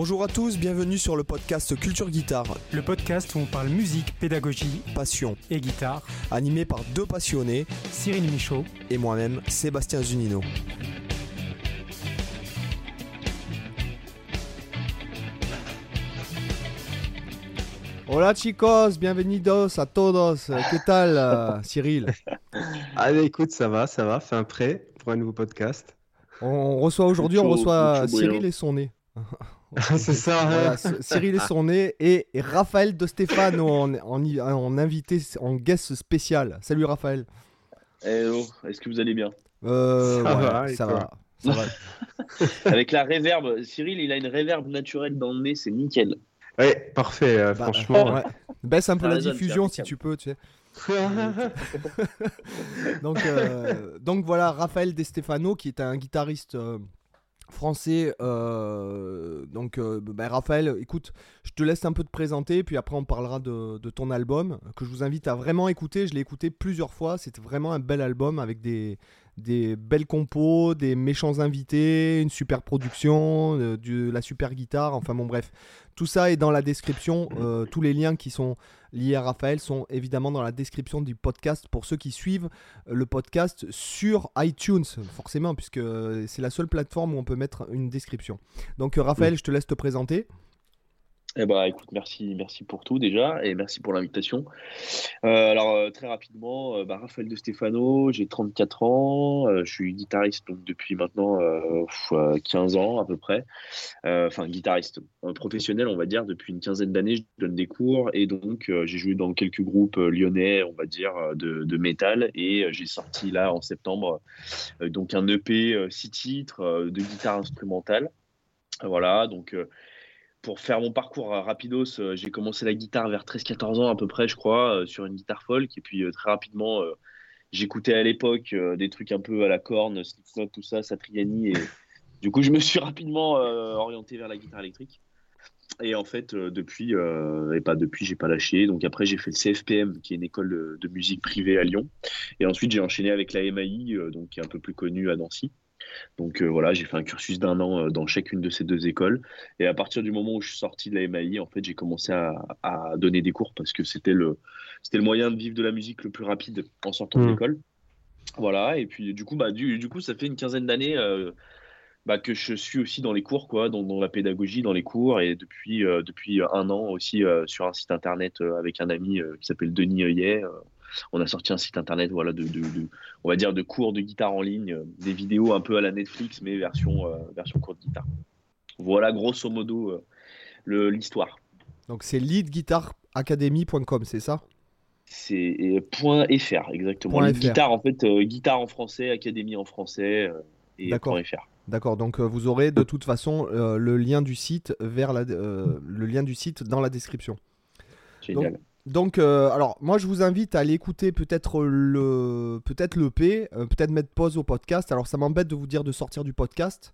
Bonjour à tous, bienvenue sur le podcast Culture Guitare. Le podcast où on parle musique, pédagogie, passion et guitare. Animé par deux passionnés, Cyril Michaud et moi-même, Sébastien Zunino. Hola chicos, bienvenidos a todos. ¿Qué tal, euh, Cyril? Allez, écoute, ça va, ça va. Fais un prêt pour un nouveau podcast. On reçoit aujourd'hui, on reçoit Cyril et son nez. c'est ça. Cyril et son nez et, Raphaël de Stéphano en, en, invité, en guest spécial. Salut Raphaël. Hello, est-ce que vous allez bien? Euh, ça, va, ça va, ça va. Avec la réverbe, Cyril, il a une réverbe naturelle dans le nez, c'est nickel. Ouais, parfait, euh, bah, franchement. Baisse un peu la diffusion si tu peux, tu sais. donc, euh, donc voilà, Raphaël De Stefano, qui est un guitariste français. Euh, donc, euh, bah, Raphaël, écoute, je te laisse un peu te présenter, puis après on parlera de, ton album, que je vous invite à vraiment écouter. Je l'ai écouté plusieurs fois, c'était vraiment un bel album avec des, des belles compos, des méchants invités, une super production, euh, de la super guitare, enfin bon bref. Tout ça est dans la description, tous les liens qui sont liés à Raphaël sont évidemment dans la description du podcast pour ceux qui suivent euh, le podcast sur iTunes, forcément, puisque euh, c'est la seule plateforme où on peut mettre une description. Donc euh, Raphaël, je te laisse te présenter. Eh ben, écoute, merci, merci pour tout déjà et merci pour l'invitation. Euh, alors, euh, très rapidement, euh, bah, Raphaël de Stefano, j'ai 34 ans, je suis guitariste donc, depuis maintenant 15 ans à peu près. Enfin, guitariste professionnel, on va dire, depuis une quinzaine d'années, je donne des cours et donc j'ai joué dans quelques groupes lyonnais, on va dire, de, de métal et j'ai sorti là en septembre donc un EP 6 titres de guitare instrumentale. Voilà, donc pour faire mon parcours rapidos, euh, j'ai commencé la guitare vers 13-14 ans à peu près, je crois, euh, sur une guitare folk. Et puis euh, très rapidement, j'écoutais à l'époque des trucs un peu à la corne, Slipknot, tout ça, Satriani. Et du coup, je me suis rapidement orienté vers la guitare électrique. Et en fait, depuis, et pas depuis, j'ai pas lâché. Donc après, j'ai fait le CFPM, qui est une école de, de musique privée à Lyon. Et ensuite, j'ai enchaîné avec la MAI, donc qui est un peu plus connue à Nancy. Donc euh, voilà, j'ai fait un cursus d'un an euh, dans chacune de ces deux écoles. Et à partir du moment où je suis sorti de la MAI, en fait, j'ai commencé à, donner des cours parce que c'était le, c'était le moyen de vivre de la musique le plus rapide en sortant de mmh. l'école. Voilà, et puis du coup, bah, du, du coup, ça fait une quinzaine d'années euh, bah, que je suis aussi dans les cours, quoi, dans, dans, la pédagogie, dans les cours, et depuis, depuis un an aussi sur un site internet avec un ami qui s'appelle Denis Heuillet on a sorti un site internet voilà, de, on va dire de cours de guitare en ligne, euh, des vidéos un peu à la Netflix, mais version, euh, version cours de guitare. Voilà grosso modo euh, l'histoire. Donc c'est leadguitaracademy.com, c'est ça? C'est .fr, exactement. Guitare, en fait, guitare en français, académie en français et .fr. D'accord, donc vous aurez de toute façon le lien du site vers la, le lien du site dans la description. Génial. Donc, euh, alors, moi, je vous invite à aller écouter peut-être le, peut-être l'EP, euh, peut-être mettre pause au podcast. Alors, ça m'embête de vous dire de sortir du podcast.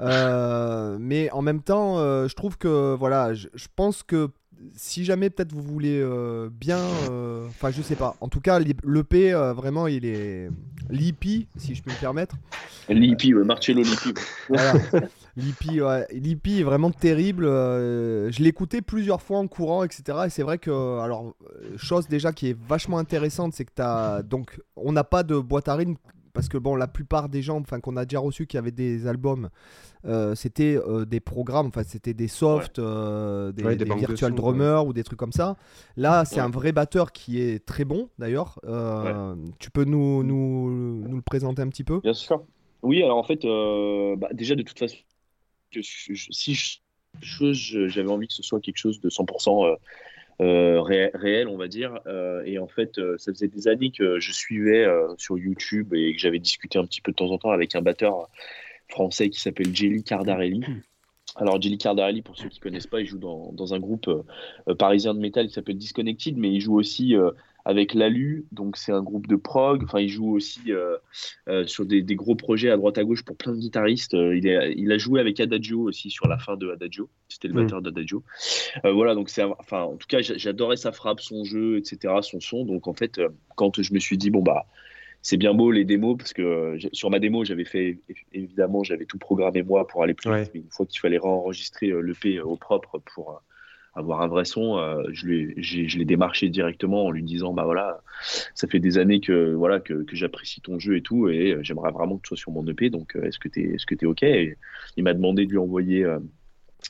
Euh, mais en même temps, je trouve que, voilà, je pense que si jamais peut-être vous voulez euh, bien, euh, enfin je sais pas. En tout cas, l'EP euh, vraiment il est Lippi, si je peux me permettre. Lippi, Marcello Lippi. Voilà. Lippi, ouais. Lippi est vraiment terrible. je l'ai écouté plusieurs fois en courant, etc. Et c'est vrai que, alors, chose déjà qui est vachement intéressante, c'est que t'as donc on n'a pas de boîte à rythme parce que bon, la plupart des gens, enfin qu'on a déjà reçu qui avaient des albums, euh, c'était euh, des programmes, enfin c'était des softs, euh, des, virtual drummers ou des trucs comme ça. Là, c'est un vrai batteur qui est très bon d'ailleurs. Tu peux nous, nous, nous, le présenter un petit peu? Bien sûr. Oui, alors en fait, bah, déjà de toute façon, si j'avais envie que ce soit quelque chose de 100% euh, réel, on va dire. Euh, et en fait, euh, ça faisait des années que je suivais sur YouTube et que j'avais discuté un petit peu de temps en temps avec un batteur français qui s'appelle Jelly Cardarelli. Hmm. Alors Jelly Cardarelli, pour ceux qui connaissent pas, il joue dans, dans un groupe parisien de métal qui s'appelle Disconnected, mais il joue aussi avec l'ALU, donc c'est un groupe de prog. Enfin, il joue aussi euh, euh, sur des, gros projets à droite à gauche pour plein de guitaristes. Euh, il, il, a joué avec Adagio aussi sur la fin de Adagio. C'était le mm. batteur d'Adagio. voilà, donc c'est, enfin, en tout cas, j'adorais sa frappe, son jeu, etc., son son. Donc en fait, quand je me suis dit bon bah c'est bien beau les démos parce que sur ma démo j'avais fait évidemment j'avais tout programmé moi pour aller plus vite mais une fois qu'il fallait réenregistrer euh, l'EP au propre pour avoir un vrai son je l'ai démarché directement en lui disant bah voilà ça fait des années que voilà que, que j'apprécie ton jeu et tout et j'aimerais vraiment que tu sois sur mon EP donc est-ce que tu est-ce que es ok? Et il m'a demandé de lui envoyer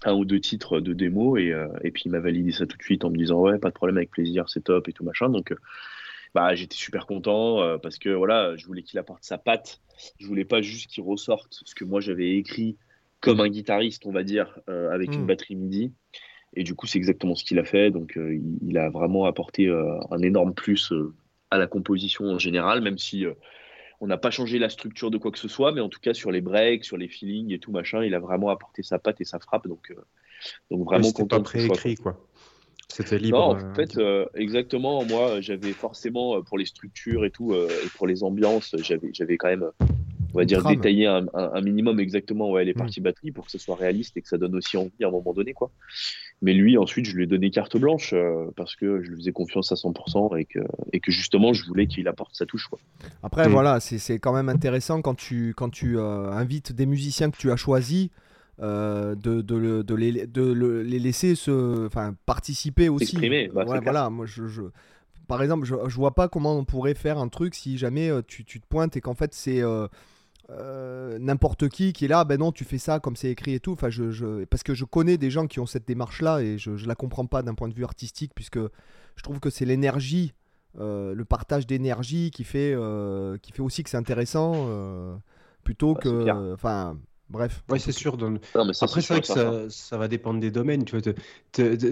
un ou deux titres de démo et, et puis il m'a validé ça tout de suite en me disant ouais pas de problème avec plaisir c'est top et tout machin donc bah, j'étais super content euh, parce que voilà, je voulais qu'il apporte sa patte. Je voulais pas juste qu'il ressorte ce que moi j'avais écrit comme un guitariste, on va dire, euh, avec une hmm. batterie MIDI. Et du coup, c'est exactement ce qu'il a fait. Donc, euh, il, a vraiment apporté un énorme plus à la composition en général, même si on n'a pas changé la structure de quoi que ce soit, mais en tout cas sur les breaks, sur les feelings et tout machin, il a vraiment apporté sa patte et sa frappe. Donc, donc vraiment content. pas préécrit, quoi. C'était libre. Non, en euh, fait, euh, exactement. Moi, j'avais forcément euh, pour les structures et tout, et pour les ambiances, j'avais, j'avais quand même, on va dire, détaillé un, minimum exactement ouais, les hmm. parties batterie pour que ce soit réaliste et que ça donne aussi envie à un moment donné, quoi. Mais lui, ensuite, je lui ai donné carte blanche parce que je lui faisais confiance à 100% et que, et que justement, je voulais qu'il apporte sa touche, quoi. Après, hmm. voilà, c'est, quand même intéressant quand tu, quand tu invites des musiciens que tu as choisis. Euh, de, de, de, les, de les laisser se, enfin, participer aussi. Bah, voilà, moi je, je, par exemple, je, je vois pas comment on pourrait faire un truc si jamais euh, tu, tu te pointes et qu'en fait c'est euh, n'importe qui qui est là, ben non, tu fais ça comme c'est écrit et tout. Enfin, je, je, parce que je connais des gens qui ont cette démarche là et je, je la comprends pas d'un point de vue artistique puisque je trouve que c'est l'énergie, le partage d'énergie qui fait, qui fait aussi que c'est intéressant plutôt bah, que, enfin Bref. Oui, c'est sûr. Après, c'est vrai que ça, ça, va dépendre des domaines. Tu vois,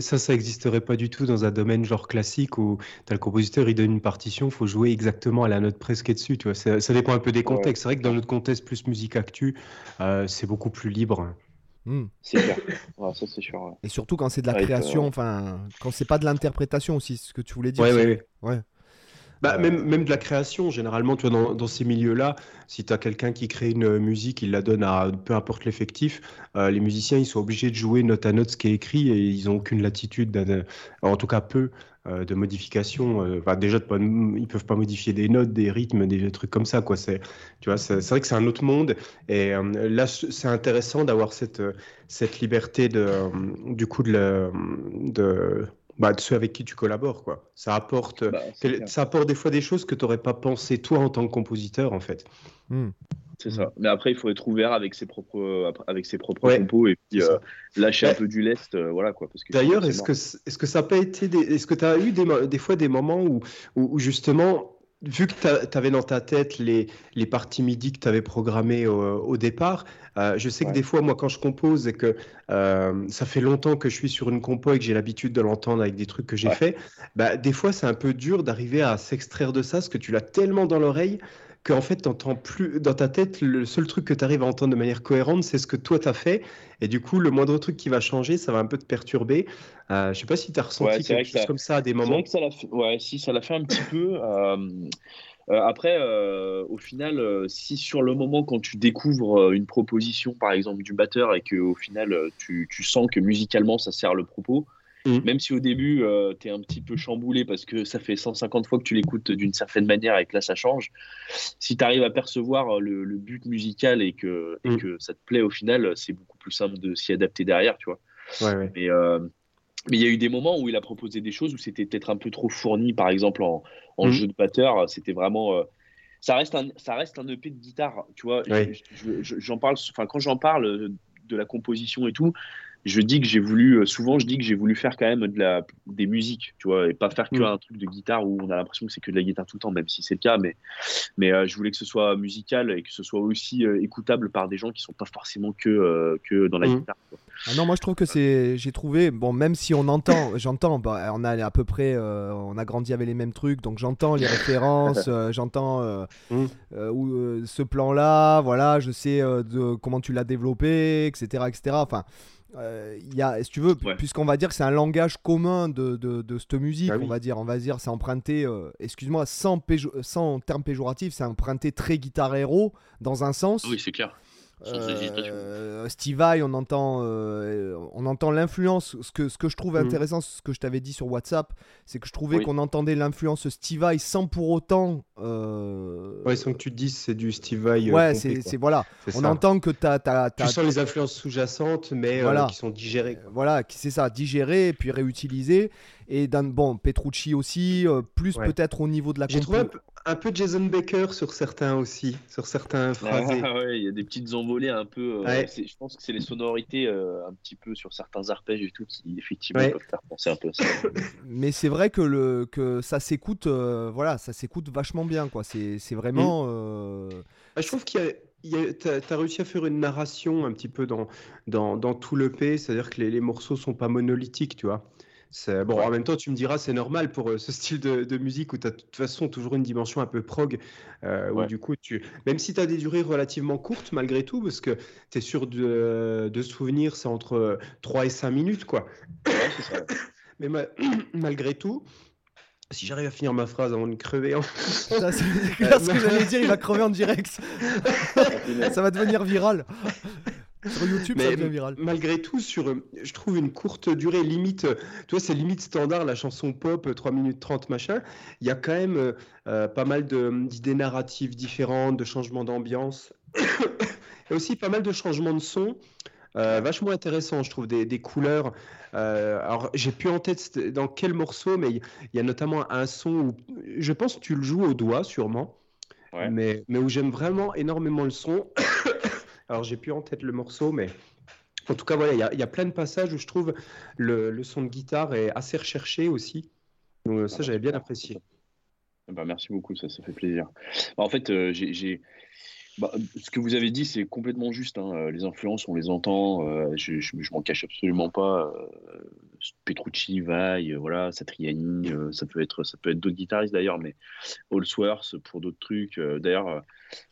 ça, ça n'existerait pas du tout dans un domaine genre classique où as le compositeur, il donne une partition, il faut jouer exactement à la note presque dessus. Tu vois, ça, dépend un peu des contextes. C'est vrai que dans notre contexte plus musique actu, euh, c'est beaucoup plus libre. Hmm. C'est clair. ça, c'est sûr. Et surtout quand c'est de la création, euh, enfin, quand c'est pas de l'interprétation aussi, ce que tu voulais dire. Oui, oui, ouais. Bah, même, même de la création, généralement, tu vois, dans, dans ces milieux-là, si tu as quelqu'un qui crée une musique, il la donne à peu importe l'effectif, euh, les musiciens, ils sont obligés de jouer note à note ce qui est écrit et ils n'ont aucune latitude, en tout cas peu, euh, de modification. Euh, déjà, ils peuvent pas modifier des notes, des rythmes, des trucs comme ça. Quoi. C'est, tu vois, c'est, vrai que c'est un autre monde. Et là, c'est intéressant d'avoir cette, cette liberté de, du coup de, de bah, de ceux avec qui tu collabores. Quoi. Ça, apporte, bah, ça apporte des fois des choses que tu n'aurais pas pensé toi en tant que compositeur, en fait. Hmm. C'est ça. Mais après, il faut être ouvert avec ses propres, avec ses propres compos et puis euh, lâcher un peu du lest. Euh, voilà, quoi, D'ailleurs, est-ce que, est-ce que ça n'a pas été. Des... Est-ce que tu as eu des, des, fois des moments où, où justement vu que tu avais dans ta tête les, les parties MIDI que tu avais programmées au, départ, euh, je sais que des fois, moi, quand je compose et que euh, ça fait longtemps que je suis sur une compo et que j'ai l'habitude de l'entendre avec des trucs que j'ai fait, bah, des fois, c'est un peu dur d'arriver à s'extraire de ça, parce que tu l'as tellement dans l'oreille qu'en fait, tu plus dans ta tête, le seul truc que tu arrives à entendre de manière cohérente, c'est ce que toi tu as fait. Et du coup, le moindre truc qui va changer, ça va un peu te perturber. Euh, je sais pas si tu as ressenti quelque chose comme ça à des moments. Que ça fait... Ouais, si, ça l'a fait un petit peu. Euh, euh, après, euh, au final, si sur le moment, quand tu découvres une proposition, par exemple, du batteur, et qu'au final, tu, tu, sens que musicalement, ça sert le propos, Mm. Même si au début, euh, tu es un petit peu chamboulé parce que ça fait 150 fois que tu l'écoutes d'une certaine manière et que là, ça change. Si tu arrives à percevoir le, but musical et que, et mm. que ça te plaît au final, c'est beaucoup plus simple de s'y adapter derrière, tu vois. Mais euh, mais il y a eu des moments où il a proposé des choses où c'était peut-être un peu trop fourni, par exemple en, en mm. jeu de batteur. C'était vraiment. Euh, ça, reste un, ça reste un EP de guitare, tu vois. J'en parle, enfin, quand j'en parle de la composition et tout, je dis que j'ai voulu, euh, souvent je dis que j'ai voulu faire quand même de la, des musiques, tu vois, et pas faire que mm. un truc de guitare où on a l'impression que c'est que de la guitare tout le temps, même si c'est le cas, mais, mais euh, je voulais que ce soit musical et que ce soit aussi euh, écoutable par des gens qui sont pas forcément que, que dans la mm. guitare. Ah non, moi je trouve que c'est, j'ai trouvé, bon, même si on entend, j'entends, bah, on a à peu près, on a grandi avec les mêmes trucs, donc j'entends les références, j'entends mm. ce plan-là, voilà, je sais de comment tu l'as développé, etc., etc. Enfin euh, il y a, si tu veux, puisqu'on va dire que c'est un langage commun de, de, de cette musique, bah on va dire, on va dire, c'est emprunté, euh, excuse-moi, sans, sans terme péjoratif, c'est emprunté très guitare héros dans un sens. Oui, c'est clair. Euh, Steve Vai, on entend, euh, on entend l'influence. Ce que, ce que je trouve Mhm. intéressant, ce que je t'avais dit sur WhatsApp, c'est que je trouvais Oui. qu'on entendait l'influence Steve Vai sans pour autant. euh, Ouais, sans que tu te dises c'est du Steve Vai. euh, ouais, c'est voilà. On ça. entend que t'as, t'as, Tu sens les influences sous-jacentes, mais euh, Voilà. qui sont digérées. quoi. voilà, c'est ça, digéré et puis réutilisé. Et d'un bon, Petrucci aussi, euh, plus Ouais. peut-être au niveau de la J'ai trouvé un peu, Jason Baker sur certains aussi, sur certains phrasés. Ah ouais, il y a des petites envolées un peu. euh, Ouais. Je pense que c'est les sonorités euh, un petit peu sur certains arpèges et tout qui effectivement Ouais. peuvent faire penser un peu à ça. Mais c'est vrai que, le, que ça s'écoute, euh, voilà, ça s'écoute vachement bien, quoi. C'est, c'est vraiment. Mm. euh, Bah, je trouve qu'il y a, il y a- t'as, t'as réussi à faire une narration un petit peu dans, dans, dans tout le P, c'est-à-dire que les, les morceaux sont pas monolithiques, tu vois. Bon, en même temps, tu me diras, c'est normal pour euh, ce style de, de musique où tu as de toute façon toujours une dimension un peu prog, euh, où Ouais. du coup, tu, même si tu as des durées relativement courtes malgré tout, parce que tu es sûr de, de souvenir, c'est entre 3 et 5 minutes, quoi. Ouais, c'est ça. Mais ma- malgré tout, si j'arrive à finir ma phrase avant de crever, en- c'est clair ce que j'allais dire, il va crever en direct. ça va devenir viral. Sur YouTube, ça Mais devient viral. malgré tout, sur, euh, je trouve une courte durée, limite, euh, tu vois, c'est limite standard, la chanson pop, euh, 3 minutes 30, machin. Il y a quand même euh, euh, pas mal de- d'idées narratives différentes, de changements d'ambiance. Et aussi pas mal de changements de son. euh, vachement intéressant, je trouve, des, des couleurs. Euh, alors, j'ai plus en tête dans quel morceau, mais il y a notamment un son où je pense que tu le joues au doigt, sûrement, Ouais. mais, mais où j'aime vraiment énormément le son. Alors, j'ai plus en tête le morceau, mais en tout cas, voilà, il y a, plein de passages où je trouve le, son de guitare est assez recherché aussi. Donc, euh, ça, j'avais bien apprécié. Bah, merci beaucoup, ça, ça fait plaisir. Bah, en fait, euh, j'ai- bah, ce que vous avez dit, c'est complètement juste. hein. Euh, Les influences, on les entend. euh, je, m'en cache absolument pas. euh, Petrucci, Vai, euh, voilà, Satriani, ça peut être, ça peut être d'autres guitaristes d'ailleurs, mais Allsworth pour d'autres trucs. d'ailleurs,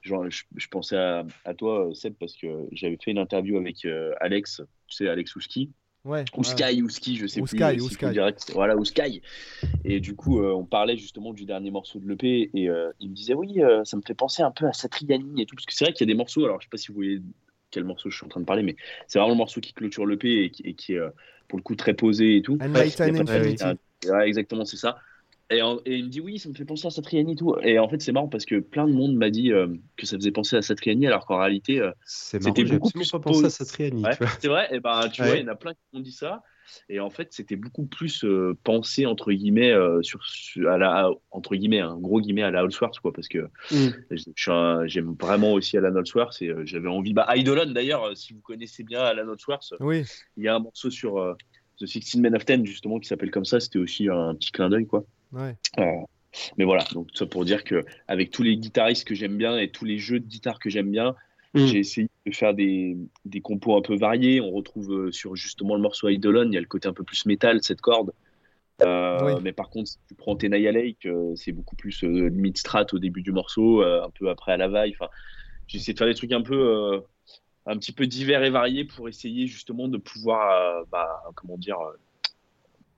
je, pensais à, à toi, Seb, parce que j'avais fait une interview avec Alex, tu sais, Alex Ouski. Ouais. Ou ouais. Sky, ou Ski, je sais Ou plus. Sky, euh, ou Sky. dire que- Voilà, ou Sky. Et du coup, euh, on parlait justement du dernier morceau de l'EP et euh, il me disait oui, euh, ça me fait penser un peu à Satriani et tout, parce que c'est vrai qu'il y a des morceaux. Alors, je sais pas si vous voyez quel morceau je suis en train de parler, mais c'est vraiment le morceau qui clôture l'EP et, qui- et qui est pour le coup très posé et tout. Enlighten Il y a pas de- Infinity. Ouais, exactement, c'est ça. Et, en- et il me dit oui, ça me fait penser à Satriani et tout. Et en fait, c'est marrant parce que plein de monde m'a dit euh, que ça faisait penser à Satriani, alors qu'en réalité, euh, C'était beaucoup plus pas pensé à Satriani, Ouais, c'est vrai, et ben, tu Ouais. vois, il y en a plein qui m'ont dit ça. Et en fait, c'était beaucoup plus euh, pensé, entre guillemets, euh, sur, sur- à la, entre guillemets, un gros guillemets à la Allsworth, quoi, parce que Mm. j'aime vraiment aussi Alan Allsworth et j'avais envie. Bah, Eidolon, d'ailleurs, si vous connaissez bien Alan Allsworth, Oui. il y a un morceau sur The 16 Men of Ten, justement, qui s'appelle comme ça. C'était aussi un petit clin d'œil, quoi. Ouais. Euh, mais voilà, donc ça pour dire que avec tous les guitaristes que j'aime bien et tous les jeux de guitare que j'aime bien, Mm. j'ai essayé de faire des, des compos un peu variés. On retrouve euh, sur justement le morceau Eidolon, il y a le côté un peu plus métal, cette corde. Euh, Oui. Mais par contre, si tu prends Tenaya Lake, euh, c'est beaucoup plus limite strat au début du morceau, un peu après à la vaille. Enfin, j'ai essayé de faire des trucs un peu, un petit peu divers et variés pour essayer justement de pouvoir, bah, comment dire,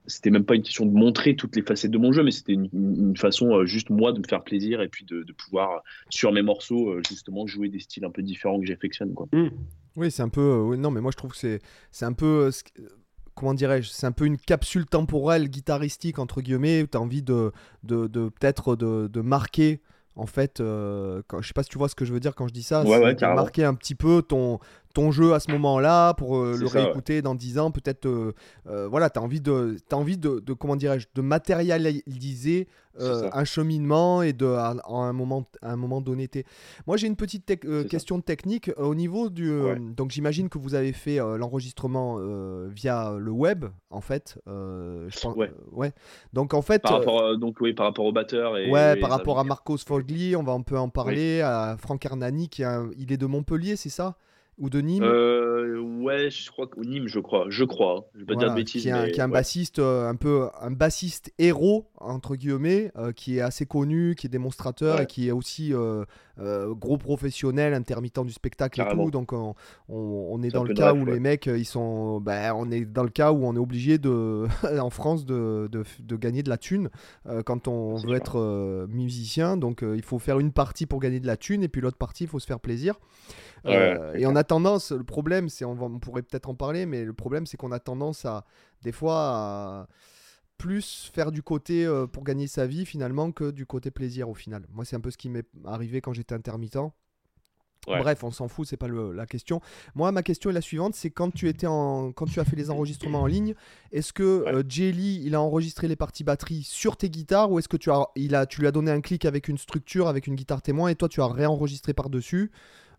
c'était même pas une question de montrer toutes les facettes de mon jeu, mais c'était une, façon euh, juste moi de me faire plaisir et puis de, pouvoir sur mes morceaux euh, justement jouer des styles un peu différents que j'affectionne quoi. Mm. Oui, c'est un peu. euh, non, mais moi je trouve que c'est, un peu. euh, Comment dirais-je C'est un peu une capsule temporelle guitaristique, entre guillemets, où tu as envie de, de, peut-être de marquer, en fait. euh, quand, je sais pas si tu vois ce que je veux dire quand je dis ça. Ouais, ouais, marquer un petit peu ton, ton jeu à ce moment-là pour euh, le ça, ouais. réécouter dans 10 ans. Peut-être. euh, euh, voilà, tu as envie, de, t'as envie de, de. Comment dirais-je De matérialiser euh, un cheminement et de, à, à un, moment, à un moment donné. Moi, j'ai une petite euh, ça. question technique au niveau du. euh, Ouais. donc, j'imagine que vous avez fait l'enregistrement via le web, en fait. je pense, Ouais. ouais. Donc, en fait. Par rapport donc oui par rapport au batteur et Ouais, et par rapport à. Marcos Fogli, on va un peu en parler, à Franck Hernani, qui est un- il est de Montpellier, c'est ça? Ou de Nîmes. Euh, ouais, je crois que Nîmes, je crois, je crois. Hein. Je vais pas dire de bêtises. Qui est un, mais qui est un ouais. bassiste euh, un peu un bassiste héros entre guillemets, euh, qui est assez connu, qui est démonstrateur Ouais. et qui est aussi euh, gros professionnel, intermittent du spectacle et tout. Donc on, on- on est dans le cas rêve, où ouais. les mecs euh, ils sont, ben, on est dans le cas où on est obligé de en France de, de, de gagner de la thune euh, quand on veut sûr. être musicien. Donc il faut faire une partie pour gagner de la thune et puis l'autre partie il faut se faire plaisir. Ouais, et on a tendance, le problème, c'est, on, va- on pourrait peut-être en parler, mais le problème, c'est qu'on a tendance à, des fois, à plus faire du côté euh, pour gagner sa vie finalement que du côté plaisir au final. Moi, c'est un peu ce qui m'est arrivé quand j'étais intermittent. Ouais. Bref, on s'en fout, c'est pas le- la question. Moi, ma question est la suivante c'est quand tu étais en, quand tu as fait les enregistrements en ligne, est-ce que Ouais. euh, Jelly, il a enregistré les parties batterie sur tes guitares ou est-ce que tu as, il a, tu lui as donné un clic avec une structure, avec une guitare témoin et toi tu as réenregistré par dessus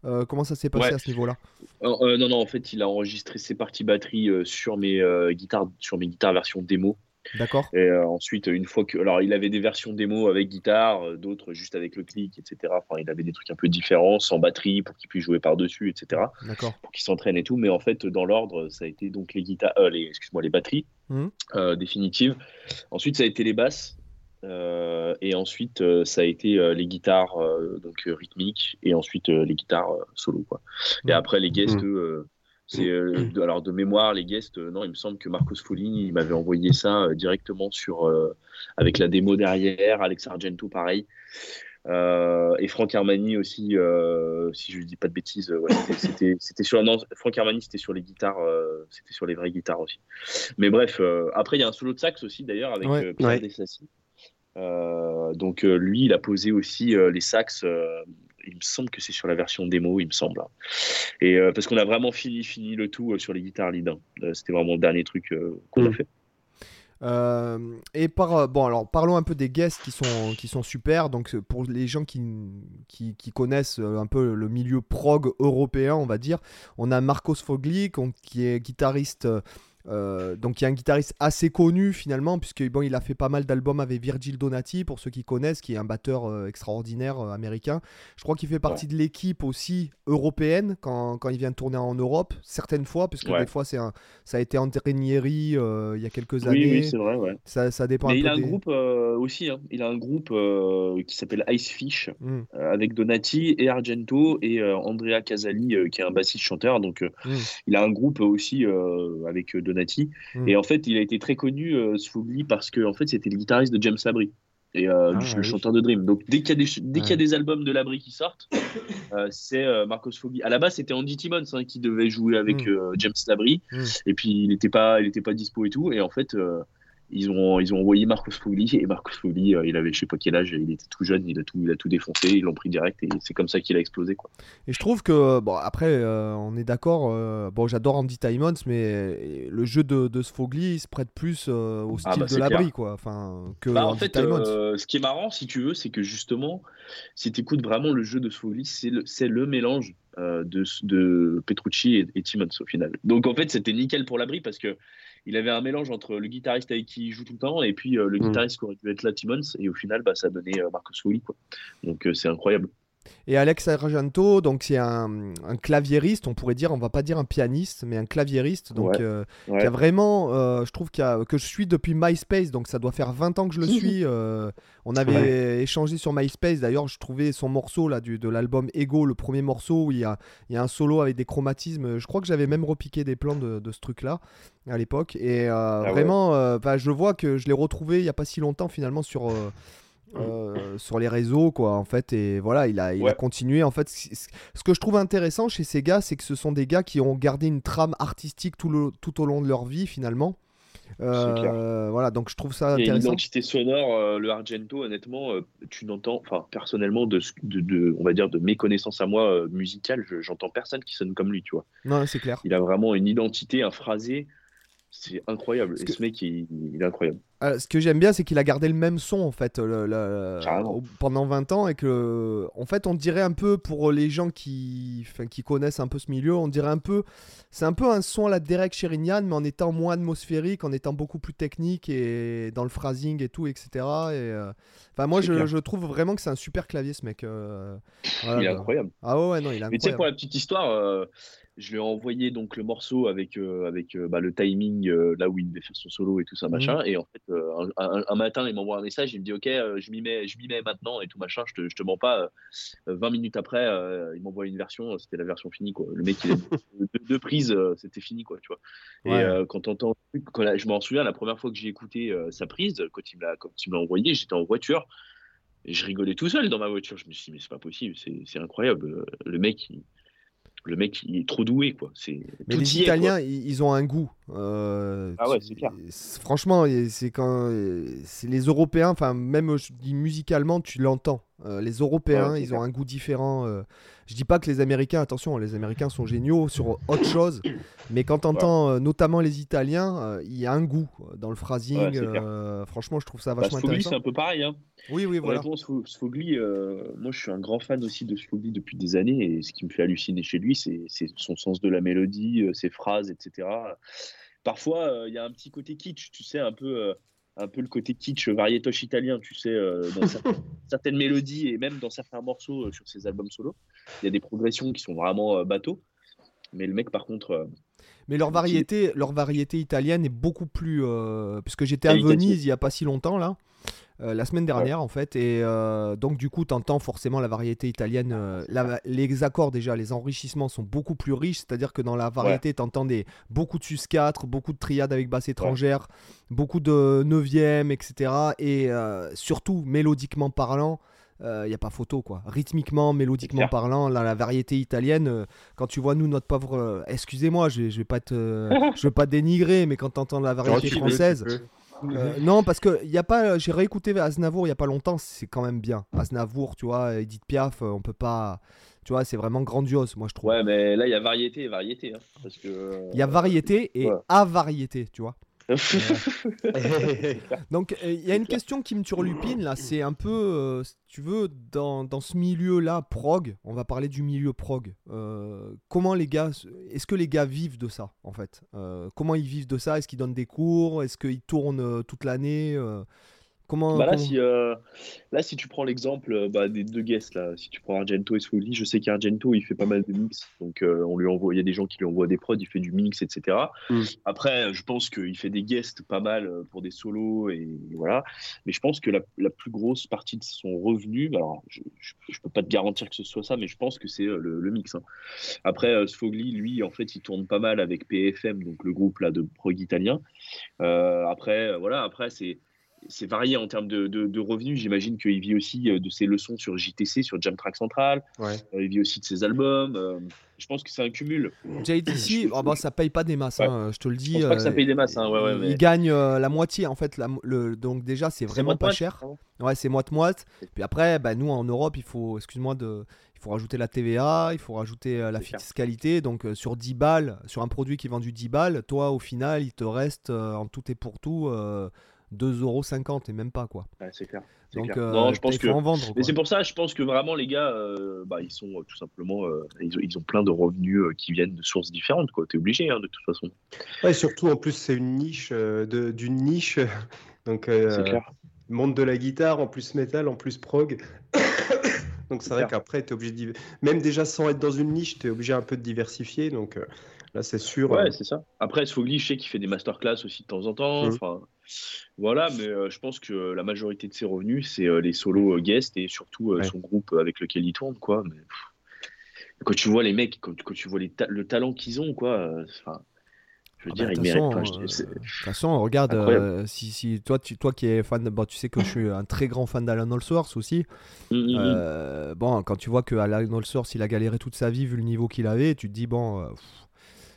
Euh, Comment ça s'est passé Ouais. à ce niveau-là? Euh, euh, non, non, en fait, il a enregistré ses parties batterie sur mes guitares, sur mes guitares version démo. D'accord. Et euh, ensuite, une fois que, alors, il avait des versions démo avec guitare, euh, d'autres juste avec le clic, etc. Enfin, il avait des trucs un peu différents, sans batterie, pour qu'il puisse jouer par dessus, etc. D'accord. Pour qu'il s'entraîne et tout. Mais en fait, dans l'ordre, ça a été donc les guitares, euh, les, excuse-moi, les batteries Mhm. euh, définitives. Ensuite, ça a été les basses. Euh, et ensuite, euh, ça a été euh, les guitares euh, donc euh, rythmiques et ensuite euh, les guitares euh, solo quoi. Et Mhm. après les guests, Mhm. C'est euh, de, alors de mémoire les guests. euh, non, il me semble que Marcos Folini il m'avait envoyé ça euh, directement sur avec la démo derrière. Alex Argento pareil. Et Franck Armani aussi, si je dis pas de bêtises, ouais, c'était- sur non, Franck Armani c'était sur les guitares, c'était sur les vraies guitares aussi. Mais bref, après il y a un solo de sax aussi d'ailleurs avec Ouais. Pierre Ouais. Donc lui, il a posé aussi les sax. Il me semble que c'est sur la version démo, il me semble. hein. Et euh, parce qu'on a vraiment fini, fini le tout euh, sur les guitares lead. Euh, C'était vraiment le dernier truc qu'on a Mm. fait. Euh, et par bon alors parlons un peu des guests qui sont qui sont super donc pour les gens qui, qui, qui connaissent un peu le milieu prog européen on va dire on a Marcos Fogli qui est guitariste euh, donc qui est un guitariste assez connu finalement puisque bon il a fait pas mal d'albums avec Virgil Donati pour ceux qui connaissent qui est un batteur euh, extraordinaire euh, américain je crois qu'il fait partie de l'équipe aussi européenne quand, quand il vient tourner en Europe certaines fois parce que Ouais. des fois c'est un, ça a été André il y a quelques Oui, années oui, c'est vrai. Ouais. ça, ça dépend Mais un il peu a un groupe aussi. hein. Il a un groupe qui s'appelle Icefish Mm, avec Donati et Argento et Andrea Casali qui est un bassiste chanteur. Donc mm, il a un groupe aussi avec euh, Donati. Mm. Et en fait, il a été très connu, euh, parce que en fait, c'était le guitariste de James Labrie. Et euh, Ah, le oui. chanteur de Dream. Donc dès qu'il y a des, dès qu'il y a des albums de Labrie qui sortent, euh, c'est euh, Marcos Fogli. À la base, c'était Andy Timmons hein, qui devait jouer avec Mm. euh, James Labrie. Mm. Et puis il n'était pas, il était pas dispo et tout. Et en fait, ils ont, ils ont envoyé Marcos Fogli. Et Marcos Fogli, euh, il avait je sais pas quel âge, il était tout jeune, il a tout, il a tout défoncé. Ils l'ont pris direct et c'est comme ça qu'il a explosé quoi. Et je trouve que, bon, après, euh, on est d'accord. euh, bon, j'adore Andy Timons, mais le jeu de, de Sfogli il se prête plus au style bah, de l'abri, quoi. Enfin, que Bah, en Andy fait, ce qui est marrant, si tu veux, c'est que justement, si tu écoutes vraiment le jeu de Sfogli, c'est le, le mélange de, de Petrucci et, et Timmons au final. Donc en fait, c'était nickel pour l'abri parce que il avait un mélange entre le guitariste avec qui il joue tout le temps et puis euh, le Mm. guitariste qui aurait dû être là, Timmons, et au final, bah, ça donnait euh, Marcos Sfogli. Quoi. Donc euh, c'est incroyable. Et Alex Argento, donc c'est un, un claviériste, on pourrait dire, on va pas dire un pianiste, mais un claviériste, donc Ouais. euh, Ouais. qui a vraiment, euh, je trouve qu'il y a- que je suis depuis MySpace, donc ça doit faire 20 ans que je le suis. euh, on avait échangé sur MySpace, d'ailleurs, je trouvais son morceau là du, de l'album Ego, le premier morceau où il y a, il y a un solo avec des chromatismes. Je crois que j'avais même repiqué des plans de, de ce truc-là à l'époque, et euh, ouais. vraiment, euh, bah, je vois que je l'ai retrouvé il y a pas si longtemps finalement sur. Euh, sur les réseaux quoi en fait et voilà il a, il a continué en fait ce que je trouve intéressant chez ces gars c'est que ce sont des gars qui ont gardé une trame artistique tout, le, tout au long de leur vie finalement. Euh, voilà donc je trouve ça Il y a une intéressant. identité sonore, euh, le Argento, honnêtement, euh, tu n'entends, enfin personnellement, de, de, de- on va dire de mes connaissances à moi euh, musicales, je- j'entends personne qui sonne comme lui, tu vois. non c'est clair. Il a vraiment une identité, un phrasé, c'est incroyable. Parce Et que- ce mec, il, il est incroyable. Euh, ce que j'aime bien, c'est qu'il a gardé le même son en fait le- le- pendant 20 ans et que, en fait, on dirait un peu pour les gens qui, enfin, qui connaissent un peu ce milieu, on dirait un peu, c'est un peu un son à la Derek Sherinian, mais en étant moins atmosphérique, en étant beaucoup plus technique et dans le phrasing et tout, etc. Et, euh, enfin, moi, je, trouve vraiment que c'est un super clavier ce mec. euh, voilà, il est bah. incroyable. Ah ouais, non, il est Mais tu sais, incroyable. pour la petite histoire, euh, je lui ai envoyé donc le morceau avec, euh, avec euh, bah, le timing euh, là où il devait faire son solo et tout ça machin. Et en fait, un, matin, il m'envoie un message, il me dit ok, je m'y mets, je m'y mets maintenant et tout machin. Je te, je te mens pas. 20 minutes après, il m'envoie une version, c'était la version finie quoi. Le mec, il deux, deux prises, c'était fini quoi, tu vois. Et quand t'entends, quand je m'en souviens, la première fois que j'ai écouté sa prise, quand il me l'a, quand il me l'a envoyé, j'étais en voiture. Et je rigolais tout seul dans ma voiture. Je me suis dit, mais c'est pas possible, c'est incroyable. Le mec, il, le mec il est trop doué quoi. C'est mais les Italiens ils ont un goût. Euh, ah ouais c'est clair. Franchement c'est quand c'est les Européens enfin même je dis musicalement tu l'entends. Euh, les Européens ils ont un goût différent. Euh. Je dis pas que les Américains attention les Américains sont géniaux sur autre chose mais quand tu entends notamment les Italiens il y a un goût dans le phrasing. franchement je trouve ça bah, vachement intéressant. c'est un peu pareil hein. Oui, oui, voilà. Sfogli, euh, moi je suis un grand fan aussi de Sfogli depuis des années et ce qui me fait halluciner chez lui, c'est son sens de la mélodie, euh, ses phrases, etc. Parfois, euh, il y a un petit côté kitsch, tu sais, un peu, un peu le côté kitsch variétoche italien, tu sais, dans certaines, mélodies et même dans certains morceaux sur ses albums solo. Il y a des progressions qui sont vraiment bateaux. Mais le mec, par contre, mais leur variété, leur variété italienne est beaucoup plus. puisque j'étais à Venise il n'y a pas si longtemps là. Euh, la semaine dernière en fait. Et euh, donc du coup, tu entends forcément la variété italienne. Euh, les accords déjà, les enrichissements sont beaucoup plus riches. C'est-à-dire que dans la variété, tu entends des, beaucoup de sus-4, beaucoup de triades avec basse étrangère, beaucoup de neuvième, etc. Et surtout, mélodiquement parlant, il n'y a pas photo quoi. Rythmiquement, mélodiquement parlant, la variété italienne, quand tu vois nous notre pauvre, excusez-moi, je, je vais pas te, je veux pas dénigrer, mais quand tu entends la variété française, euh, non, parce que y a pas. J'ai réécouté Aznavour il y a pas longtemps, c'est quand même bien. Aznavour, tu vois, Edith Piaf, euh, on peut pas. Tu vois, c'est vraiment grandiose, moi je trouve. Ouais, mais là il y a variété et variété, hein, parce que. Il y a variété et à variété, tu vois. Donc il y a une question qui me turlupine là, c'est un peu, euh, si tu veux, dans, dans ce milieu-là, prog, on va parler du milieu prog. Euh, comment les gars, est-ce que les gars vivent de ça en fait? Euh, Comment ils vivent de ça? Est-ce qu'ils donnent des cours? Est-ce qu'ils tournent toute l'année? Comment, bah là, Si, euh, là, si tu prends l'exemple euh, bah, des deux guests, là, si tu prends Argento et Sfogli, je sais qu'Argento, il fait pas mal de mix. Donc, euh, on lui envoie, il y a des gens qui lui envoient des prods, il fait du mix, etc. Mm. Après, je pense qu'il fait des guests pas mal pour des solos, et, voilà. Mais je pense que la, la, plus grosse partie de son revenu, alors, je, je, peux pas te garantir que ce soit ça, mais je pense que c'est le, le, mix. Hein. Après, Sfogli, lui, en fait, il tourne pas mal avec PFM, donc le groupe là, de prog italien. après, voilà, après, c'est c'est varié en termes de, revenus. J'imagine qu'il vit aussi euh, de ses leçons sur JTC, sur Jam Track Central. Euh, il vit aussi de ses albums. Euh, je pense que c'est un cumul. JTC, oh bah, ça paye pas des masses, hein, je te le dis. Je pense pas que ça paye des masses. Hein, il gagne la moitié en fait. le, donc déjà, c'est vraiment pas cher. Ouais, c'est moite-moite. Puis après, bah, nous en Europe, il faut, excuse-moi, de, il faut rajouter la TVA, il faut rajouter la fiscalité. Donc sur 10 balles, sur un produit qui est vendu 10 balles, toi au final, il te reste en tout et pour tout 2,50€ et même pas quoi. c'est clair. Donc euh, non, je pense que en vendre. Mais c'est pour ça, je pense que vraiment les gars, euh, bah, ils sont euh, tout simplement, ils, ont, plein de revenus qui viennent de sources différentes quoi. T'es obligé hein, de toute façon. Ouais, surtout en plus c'est une niche d'une niche, donc clair. monde de la guitare, en plus métal, en plus prog. donc c'est vrai qu'après tu es obligé de... même déjà sans être dans une niche, tu es obligé un peu de diversifier donc là c'est sûr. Ouais, c'est ça. Après Sfogli, je sais qu'il fait des masterclass aussi de temps en temps. Mmh. Enfin voilà, mais euh, je pense que la majorité de ses revenus, c'est euh, les solos euh, guests et surtout son groupe avec lequel il tourne, quoi. Mais, quand tu vois les mecs, quand, tu vois le talent qu'ils ont, quoi. je veux ah dire, bah, De toute façon, regarde, si, si, toi, tu, toi qui es fan, de, bon, tu sais que je suis un très grand fan d'Alan Allsworth aussi. Mmh, mmh, mmh. bon, quand tu vois que Alan Allsworth, il a galéré toute sa vie vu le niveau qu'il avait, tu te dis bon,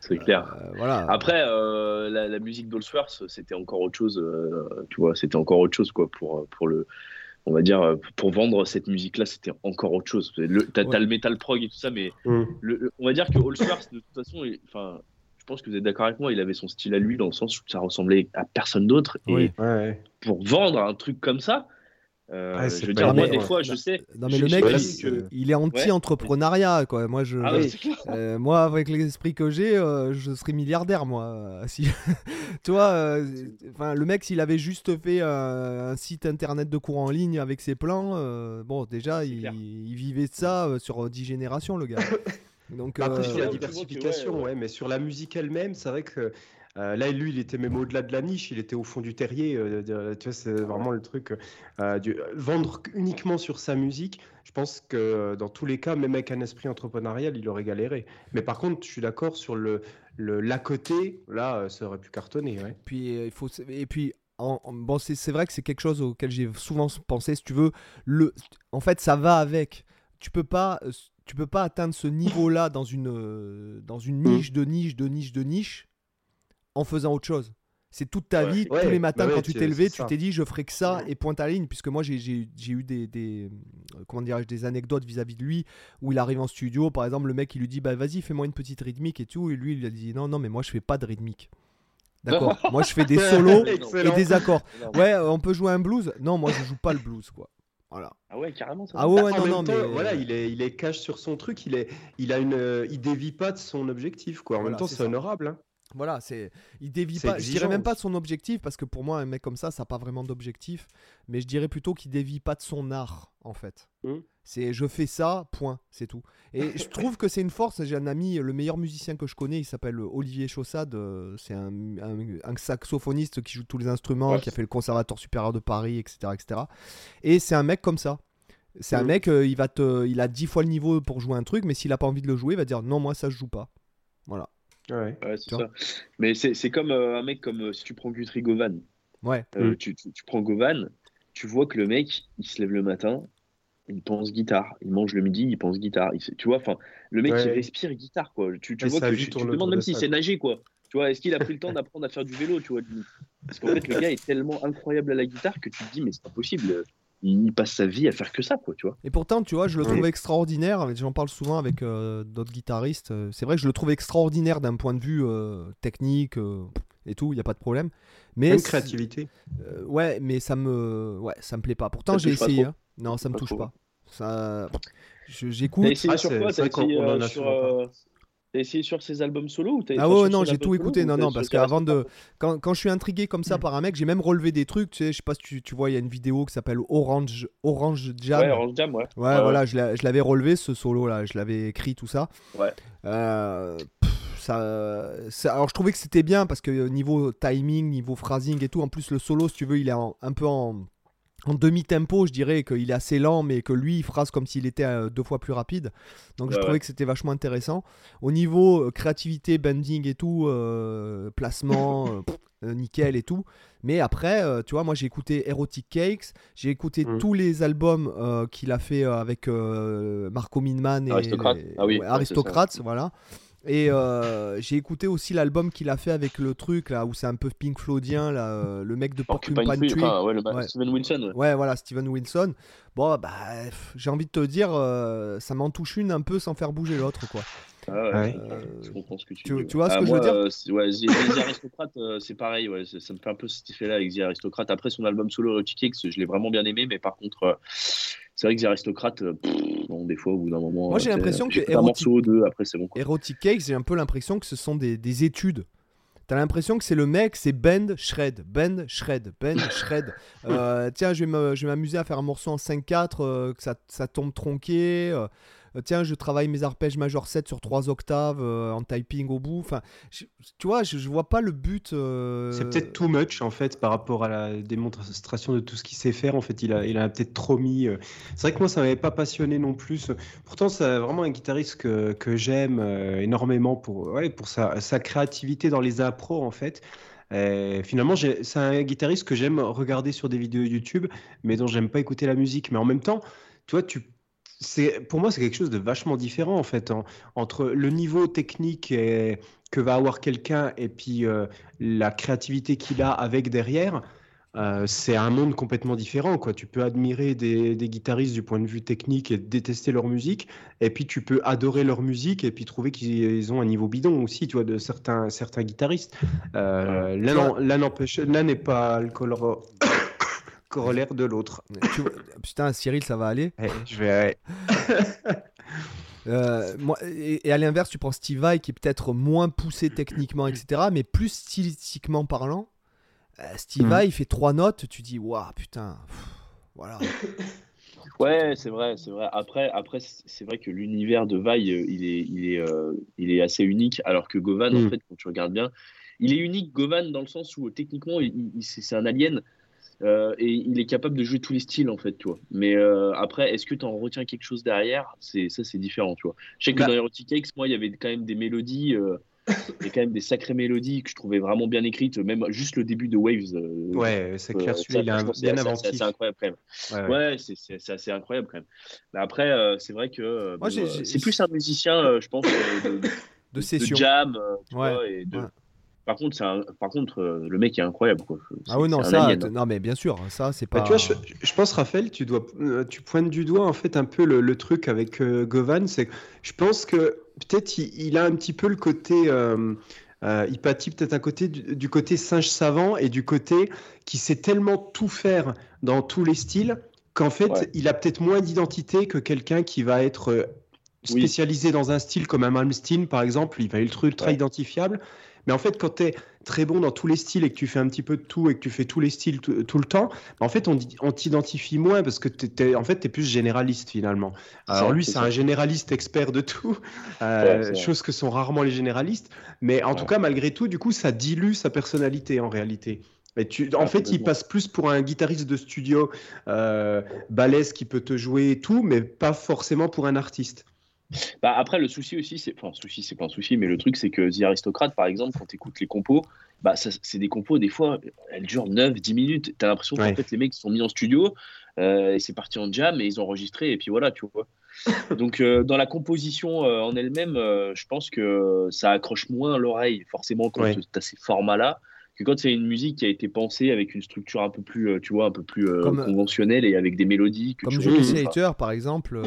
c'est clair. Euh, voilà. Après, euh, la, musique d'Allsworth, c'était encore autre chose. Euh, tu vois, c'était encore autre chose quoi pour pour le. On va dire pour vendre cette musique-là, c'était encore autre chose. T'as as le metal prog et tout ça, mais mm. on va dire que Allsworth, de toute façon, enfin, je pense que vous êtes d'accord avec moi, il avait son style à lui dans le sens où ça ressemblait à personne d'autre. Et pour vendre un truc comme ça, euh, je veux dire, moi, des fois, je sais. Non, mais le mec, il, est anti-entrepreneuriat, quoi. Moi, je, ah euh, moi, avec l'esprit que j'ai, euh, je serais milliardaire, moi. Si... tu vois, enfin, le mec, s'il avait juste fait un site internet de cours en ligne avec ses plans, bon, déjà, il, vivait de ça sur 10 générations, le gars. Donc, Après, euh, sur la que, diversification, ouais, ouais, mais sur la musique elle-même, c'est vrai que euh, là, lui, il était même au-delà de la niche, il était au fond du terrier. euh, de- tu vois, c'est vraiment le truc. euh, du- vendre uniquement sur sa musique, je pense que euh, dans tous les cas, même avec un esprit entrepreneurial, il aurait galéré. Mais par contre, je suis d'accord sur le, le l'à côté, là, euh, ça aurait pu cartonner. Ouais. Puis euh, il faut et puis en- en- bon c'est c'est vrai que c'est quelque chose auquel j'ai souvent pensé si tu veux le en fait ça va avec tu peux pas euh, tu peux pas atteindre ce niveau là dans une euh, dans une niche de niche de niche de niche en faisant autre chose c'est toute ta Ouais. vie Ouais, tous les matins bah ouais, quand tu t'es levé tu t'es dit je ferai que ça et pointe à la ligne puisque moi j'ai- eu des, des comment dirais-je des anecdotes vis-à-vis de lui où il arrive en studio par exemple le mec il lui dit bah vas-y fais-moi une petite rythmique et tout et lui il a dit non non mais moi je fais pas de rythmique d'accord moi je fais des solos et Excellent. des accords. Ouais, on peut jouer un blues? Non, moi je joue pas le blues, quoi. Voilà. Ah ouais, carrément. Ça. Ah ouais, ouais, en non, même non, temps, mais voilà, il est, il est cash sur son truc, il est, il a une, euh, il dévie pas de son objectif, quoi. En Voilà, même temps, c'est honorable. hein. Voilà, c'est, il dévie pas. Je dirais même pas de son objectif parce que pour moi un mec comme ça, ça n'a pas vraiment d'objectif. Mais je dirais plutôt qu'il dévie pas de son art, en fait. Hmm. C'est je fais ça, point, c'est tout. Et je trouve que c'est une force. J'ai un ami, le meilleur musicien que je connais, il s'appelle Olivier Chaussade. euh, C'est un, un- un saxophoniste qui joue tous les instruments, Ouais. qui a fait le Conservatoire supérieur de Paris, etc., etc. Et c'est un mec comme ça. C'est un Mhm. mec, euh, il va te, il a dix fois le niveau pour jouer un truc, mais s'il a pas envie de le jouer, il va dire non, moi ça je joue pas. Voilà. Ouais. Ouais, c'est ça. Mais c'est c'est comme euh, un mec comme euh, si tu prends Guthrie Govan. Ouais. Euh, Mm. tu, tu- tu prends Govan, tu vois que le mec, il se lève le matin, il pense guitare. Il mange le midi, il pense guitare. Il tu vois, enfin, le mec, Ouais. il respire guitare, quoi. Tu, tu vois que tu, te demandes même de s'il sait quoi. nager, quoi. Tu vois, est-ce qu'il a pris le temps d'apprendre à faire du vélo, tu vois Parce qu'en fait, le gars est tellement incroyable à la guitare que tu te dis, mais c'est pas possible. Il passe sa vie à faire que ça, quoi, tu vois. Et pourtant, tu vois, je le trouve extraordinaire. J'en parle souvent avec euh, d'autres guitaristes. Euh, C'est vrai que je le trouve extraordinaire d'un point de vue euh, technique euh, et tout. Il y a pas de problème. Mais Même créativité. euh, ouais, mais ça me, ouais, ça me plaît pas. Pourtant, j'ai essayé. hein. Non, ça me Pas touche trop. pas. Ça, j'écoute. Ah, sur quoi c'est T'as essayé euh, sur. T'as essayé sur ses albums solo ou t'as Ah ouais, non, j'ai tout écouté. ou Non, non, parce qu'avant de, quand, quand je suis intrigué comme ça par un mec, j'ai même relevé des trucs. Tu sais, je sais pas si tu, tu vois, il y a une vidéo qui s'appelle Orange, Orange Jam. Ouais, Orange Jam, ouais. Ouais, voilà, je l'a- je l'avais relevé ce solo là, je l'avais écrit tout ça. Ouais. Euh, pff, ça, ça- alors je trouvais que c'était bien parce que niveau timing, niveau phrasing et tout, en plus le solo, si tu veux, il est en- un peu en, en demi-tempo, je dirais qu'il est assez lent, mais que lui, il phrase comme s'il était euh, deux fois plus rapide. Donc je trouvais ouais. que c'était vachement intéressant. Au niveau euh, créativité, bending et tout, euh, placement, euh, pff, nickel et tout. Mais après, tu vois, moi j'ai écouté Erotic Cakes, j'ai écouté Mm. tous les albums qu'il a fait avec Marco Minman et Aristocrate. les- Ah oui, ouais, ouais, Aristocrates, voilà. Et euh, j'ai écouté aussi l'album qu'il a fait avec le truc là où c'est un peu Pink Floydien, là, euh, le mec de Porcupine Tree, enfin, ouais, le Ouais. Steven Wilson, ouais. Ouais, voilà, Steven Wilson. Bon, bah, pff, j'ai envie de te dire, euh, ça m'en touche une un peu sans faire bouger l'autre, quoi. Ah ouais, Ouais. euh, je comprends ce que tu, Tu- dis. tu vois ce Ah, que je moi, veux dire euh, c'est- Ouais, The, The Aristocrate, euh, c'est pareil, ouais, ça, ça me fait un peu cet effet-là avec The Aristocrate. Après son album solo Cakes, je l'ai vraiment bien aimé, mais par contre, euh, c'est vrai que The Aristocrate, euh, pff, bon, des fois, au bout d'un moment. Moi, j'ai l'impression que un morceau, deux, après c'est bon. Quoi. Erotic Cakes, j'ai un peu l'impression que ce sont des, des études. T'as l'impression que c'est le mec, c'est bend, shred, bend, shred, bend, shred. Euh, tiens, je vais m'amuser à faire un morceau en 5-4, euh, que ça, ça tombe tronqué. euh, tiens, je travaille mes arpèges majeur 7 sur 3 octaves euh, en typing au bout. Enfin, tu vois, je, je vois pas le but. euh, C'est peut-être too much en fait par rapport à la démonstration de tout ce qu'il sait faire. En fait, il a, il a peut-être trop mis. euh. C'est vrai que moi, ça m'avait pas passionné non plus. Pourtant, c'est vraiment un guitariste que, que j'aime euh, énormément pour, ouais, pour sa, sa créativité dans les appros en fait. Euh, finalement, c'est un guitariste que j'aime regarder sur des vidéos YouTube, mais dont j'aime pas écouter la musique. Mais en même temps, tu vois, tu, c'est, pour moi, c'est quelque chose de vachement différent en fait en- entre le niveau technique et- que va avoir quelqu'un et puis euh, la créativité qu'il a avec derrière. euh, c'est un monde complètement différent, quoi. Tu peux admirer des, des guitaristes du point de vue technique et détester leur musique, et puis tu peux adorer leur musique et puis trouver qu'ils ont un niveau bidon aussi, tu vois, de certains, certains guitaristes. Euh, l'un n'empêche, l'un n'est pas le color- corollaire de l'autre. tu vois- putain, Cyril, ça va aller. Eh, je vais. Euh, moi, et, et à l'inverse, tu prends Steve Vai qui est peut-être moins poussé techniquement, etc., mais plus stylistiquement parlant. Euh, Steve Mhm. Vai, il fait trois notes, tu dis, waouh, putain, pff, voilà. Ouais, c'est vrai, c'est vrai. Après, après c'est vrai que l'univers de Vaille, euh, il est, il, est, euh, il est assez unique, alors que Govan, en Mm. fait, quand tu regardes bien, il est unique, Govan, dans le sens où techniquement, il- il- c'est c'est un alien. Euh, et il est capable de jouer tous les styles en fait, tu vois. Mais euh, après, est-ce que tu en retiens quelque chose derrière? C'est ça, c'est différent, tu vois. Je sais que Bah- dans Erotic Cakes, moi, il y avait quand même des mélodies, euh, il y a quand même des sacrées mélodies que je trouvais vraiment bien écrites, même juste le début de Waves. euh, Ouais, c'est clair, euh, celui-là, il est un- bien inventif. C'est incroyable quand même. Ouais, ouais. Ouais, c'est- assez incroyable quand même. Mais après, euh, c'est vrai que euh, Moi, bon, c'est plus un musicien, euh, je pense, euh, de, de- De session. jam, euh, tu Ouais, vois, et de- ouais. Par contre, par contre, euh, le mec est incroyable, quoi. Ah oui, non, ça, alien, hein. non, mais bien sûr, ça, c'est pas. Bah, tu vois, je, je pense, Raphaël, tu, dois, euh, tu pointes du doigt en fait un peu le, le truc avec euh, Govan. C'est que je pense que peut-être il, il a un petit peu le côté. Euh, euh, il pâtit peut-être un côté du, du côté singe savant et du côté qui sait tellement tout faire dans tous les styles qu'en fait Ouais. il a peut-être moins d'identité que quelqu'un qui va être Oui. spécialisé dans un style comme un Malmsteen par exemple. Il va être ultra Ouais. identifiable. Mais en fait, quand tu es très bon dans tous les styles et que tu fais un petit peu de tout et que tu fais tous les styles tout, le temps, bah, en fait, on, t'identifie moins parce que tu es, en fait, es plus généraliste finalement. C'est Alors lui, c'est un généraliste expert de tout, euh, Ouais, chose que sont rarement les généralistes. Mais en tout cas, malgré tout, du coup, ça dilue sa personnalité en réalité. Mais tu, en Ah, fait, il passe plus pour un guitariste de studio euh, balèze qui peut te jouer et tout, mais pas forcément pour un artiste. Bah, après, le souci aussi, c'est. Enfin, souci, c'est pas un souci, mais le truc, c'est que The Aristocrate, par exemple, quand tu écoutes les compos, bah, c'est des compos, des fois, elles durent 9-10 minutes. Tu as l'impression qu'en Ouais. fait, les mecs sont mis en studio euh, et c'est parti en jam et ils ont enregistré, et puis voilà, tu vois. Donc, euh, dans la composition euh, en elle-même, je pense que ça accroche moins l'oreille, forcément, quand Ouais. tu as ces formats-là, que quand c'est une musique qui a été pensée avec une structure un peu plus, euh, tu vois, un peu plus euh, Comme- conventionnelle et avec des mélodies que Comme tu Dream par exemple. euh,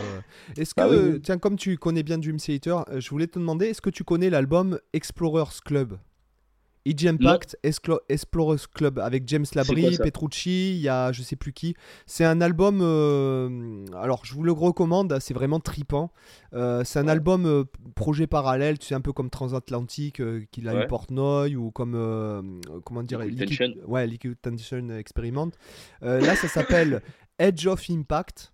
Est-ce que, oui, oui. tiens, comme tu connais bien Dream Theater, euh, je voulais te demander, est-ce que tu connais l'album Explorers Club? EG Impact, Esclo- Explorers Club, avec James Labrie, Petrucci, il y a je sais plus qui. C'est un album, euh, alors je vous le recommande, c'est vraiment tripant. Euh, c'est un Ouais. album euh, projet parallèle, tu sais, un peu comme Transatlantique, qu'il a eu Ouais. Portnoy, ou comme, comment dire, Liquid Tension. ouais, Liquid Tension Experiment. Là, ça s'appelle Edge of Impact,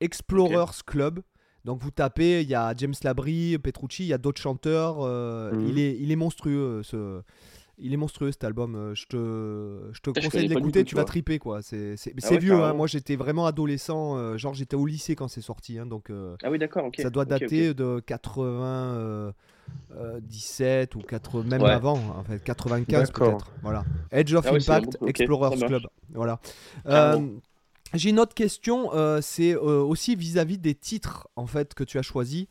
Explorers Club. Donc vous tapez, il y a James Labrie, Petrucci, il y a d'autres chanteurs. il, est, il est monstrueux ce, il est monstrueux cet album. euh, Je te, je te je conseille de l'écouter, tu tu vas triper quoi. C'est c'est- Ah c'est ouais, vieux, hein. moi j'étais vraiment adolescent, euh, genre j'étais au lycée quand c'est sorti, hein, donc euh, Ah oui, d'accord, ça doit Ok, ok. dater de 97 ou 80, même Ouais. avant, en fait 95 D'accord. peut-être. Voilà. Edge of Ah Impact, Explorers. Club. Voilà. Euh, j'ai une autre question, euh, c'est euh, aussi vis-à-vis des titres en fait que tu as choisis.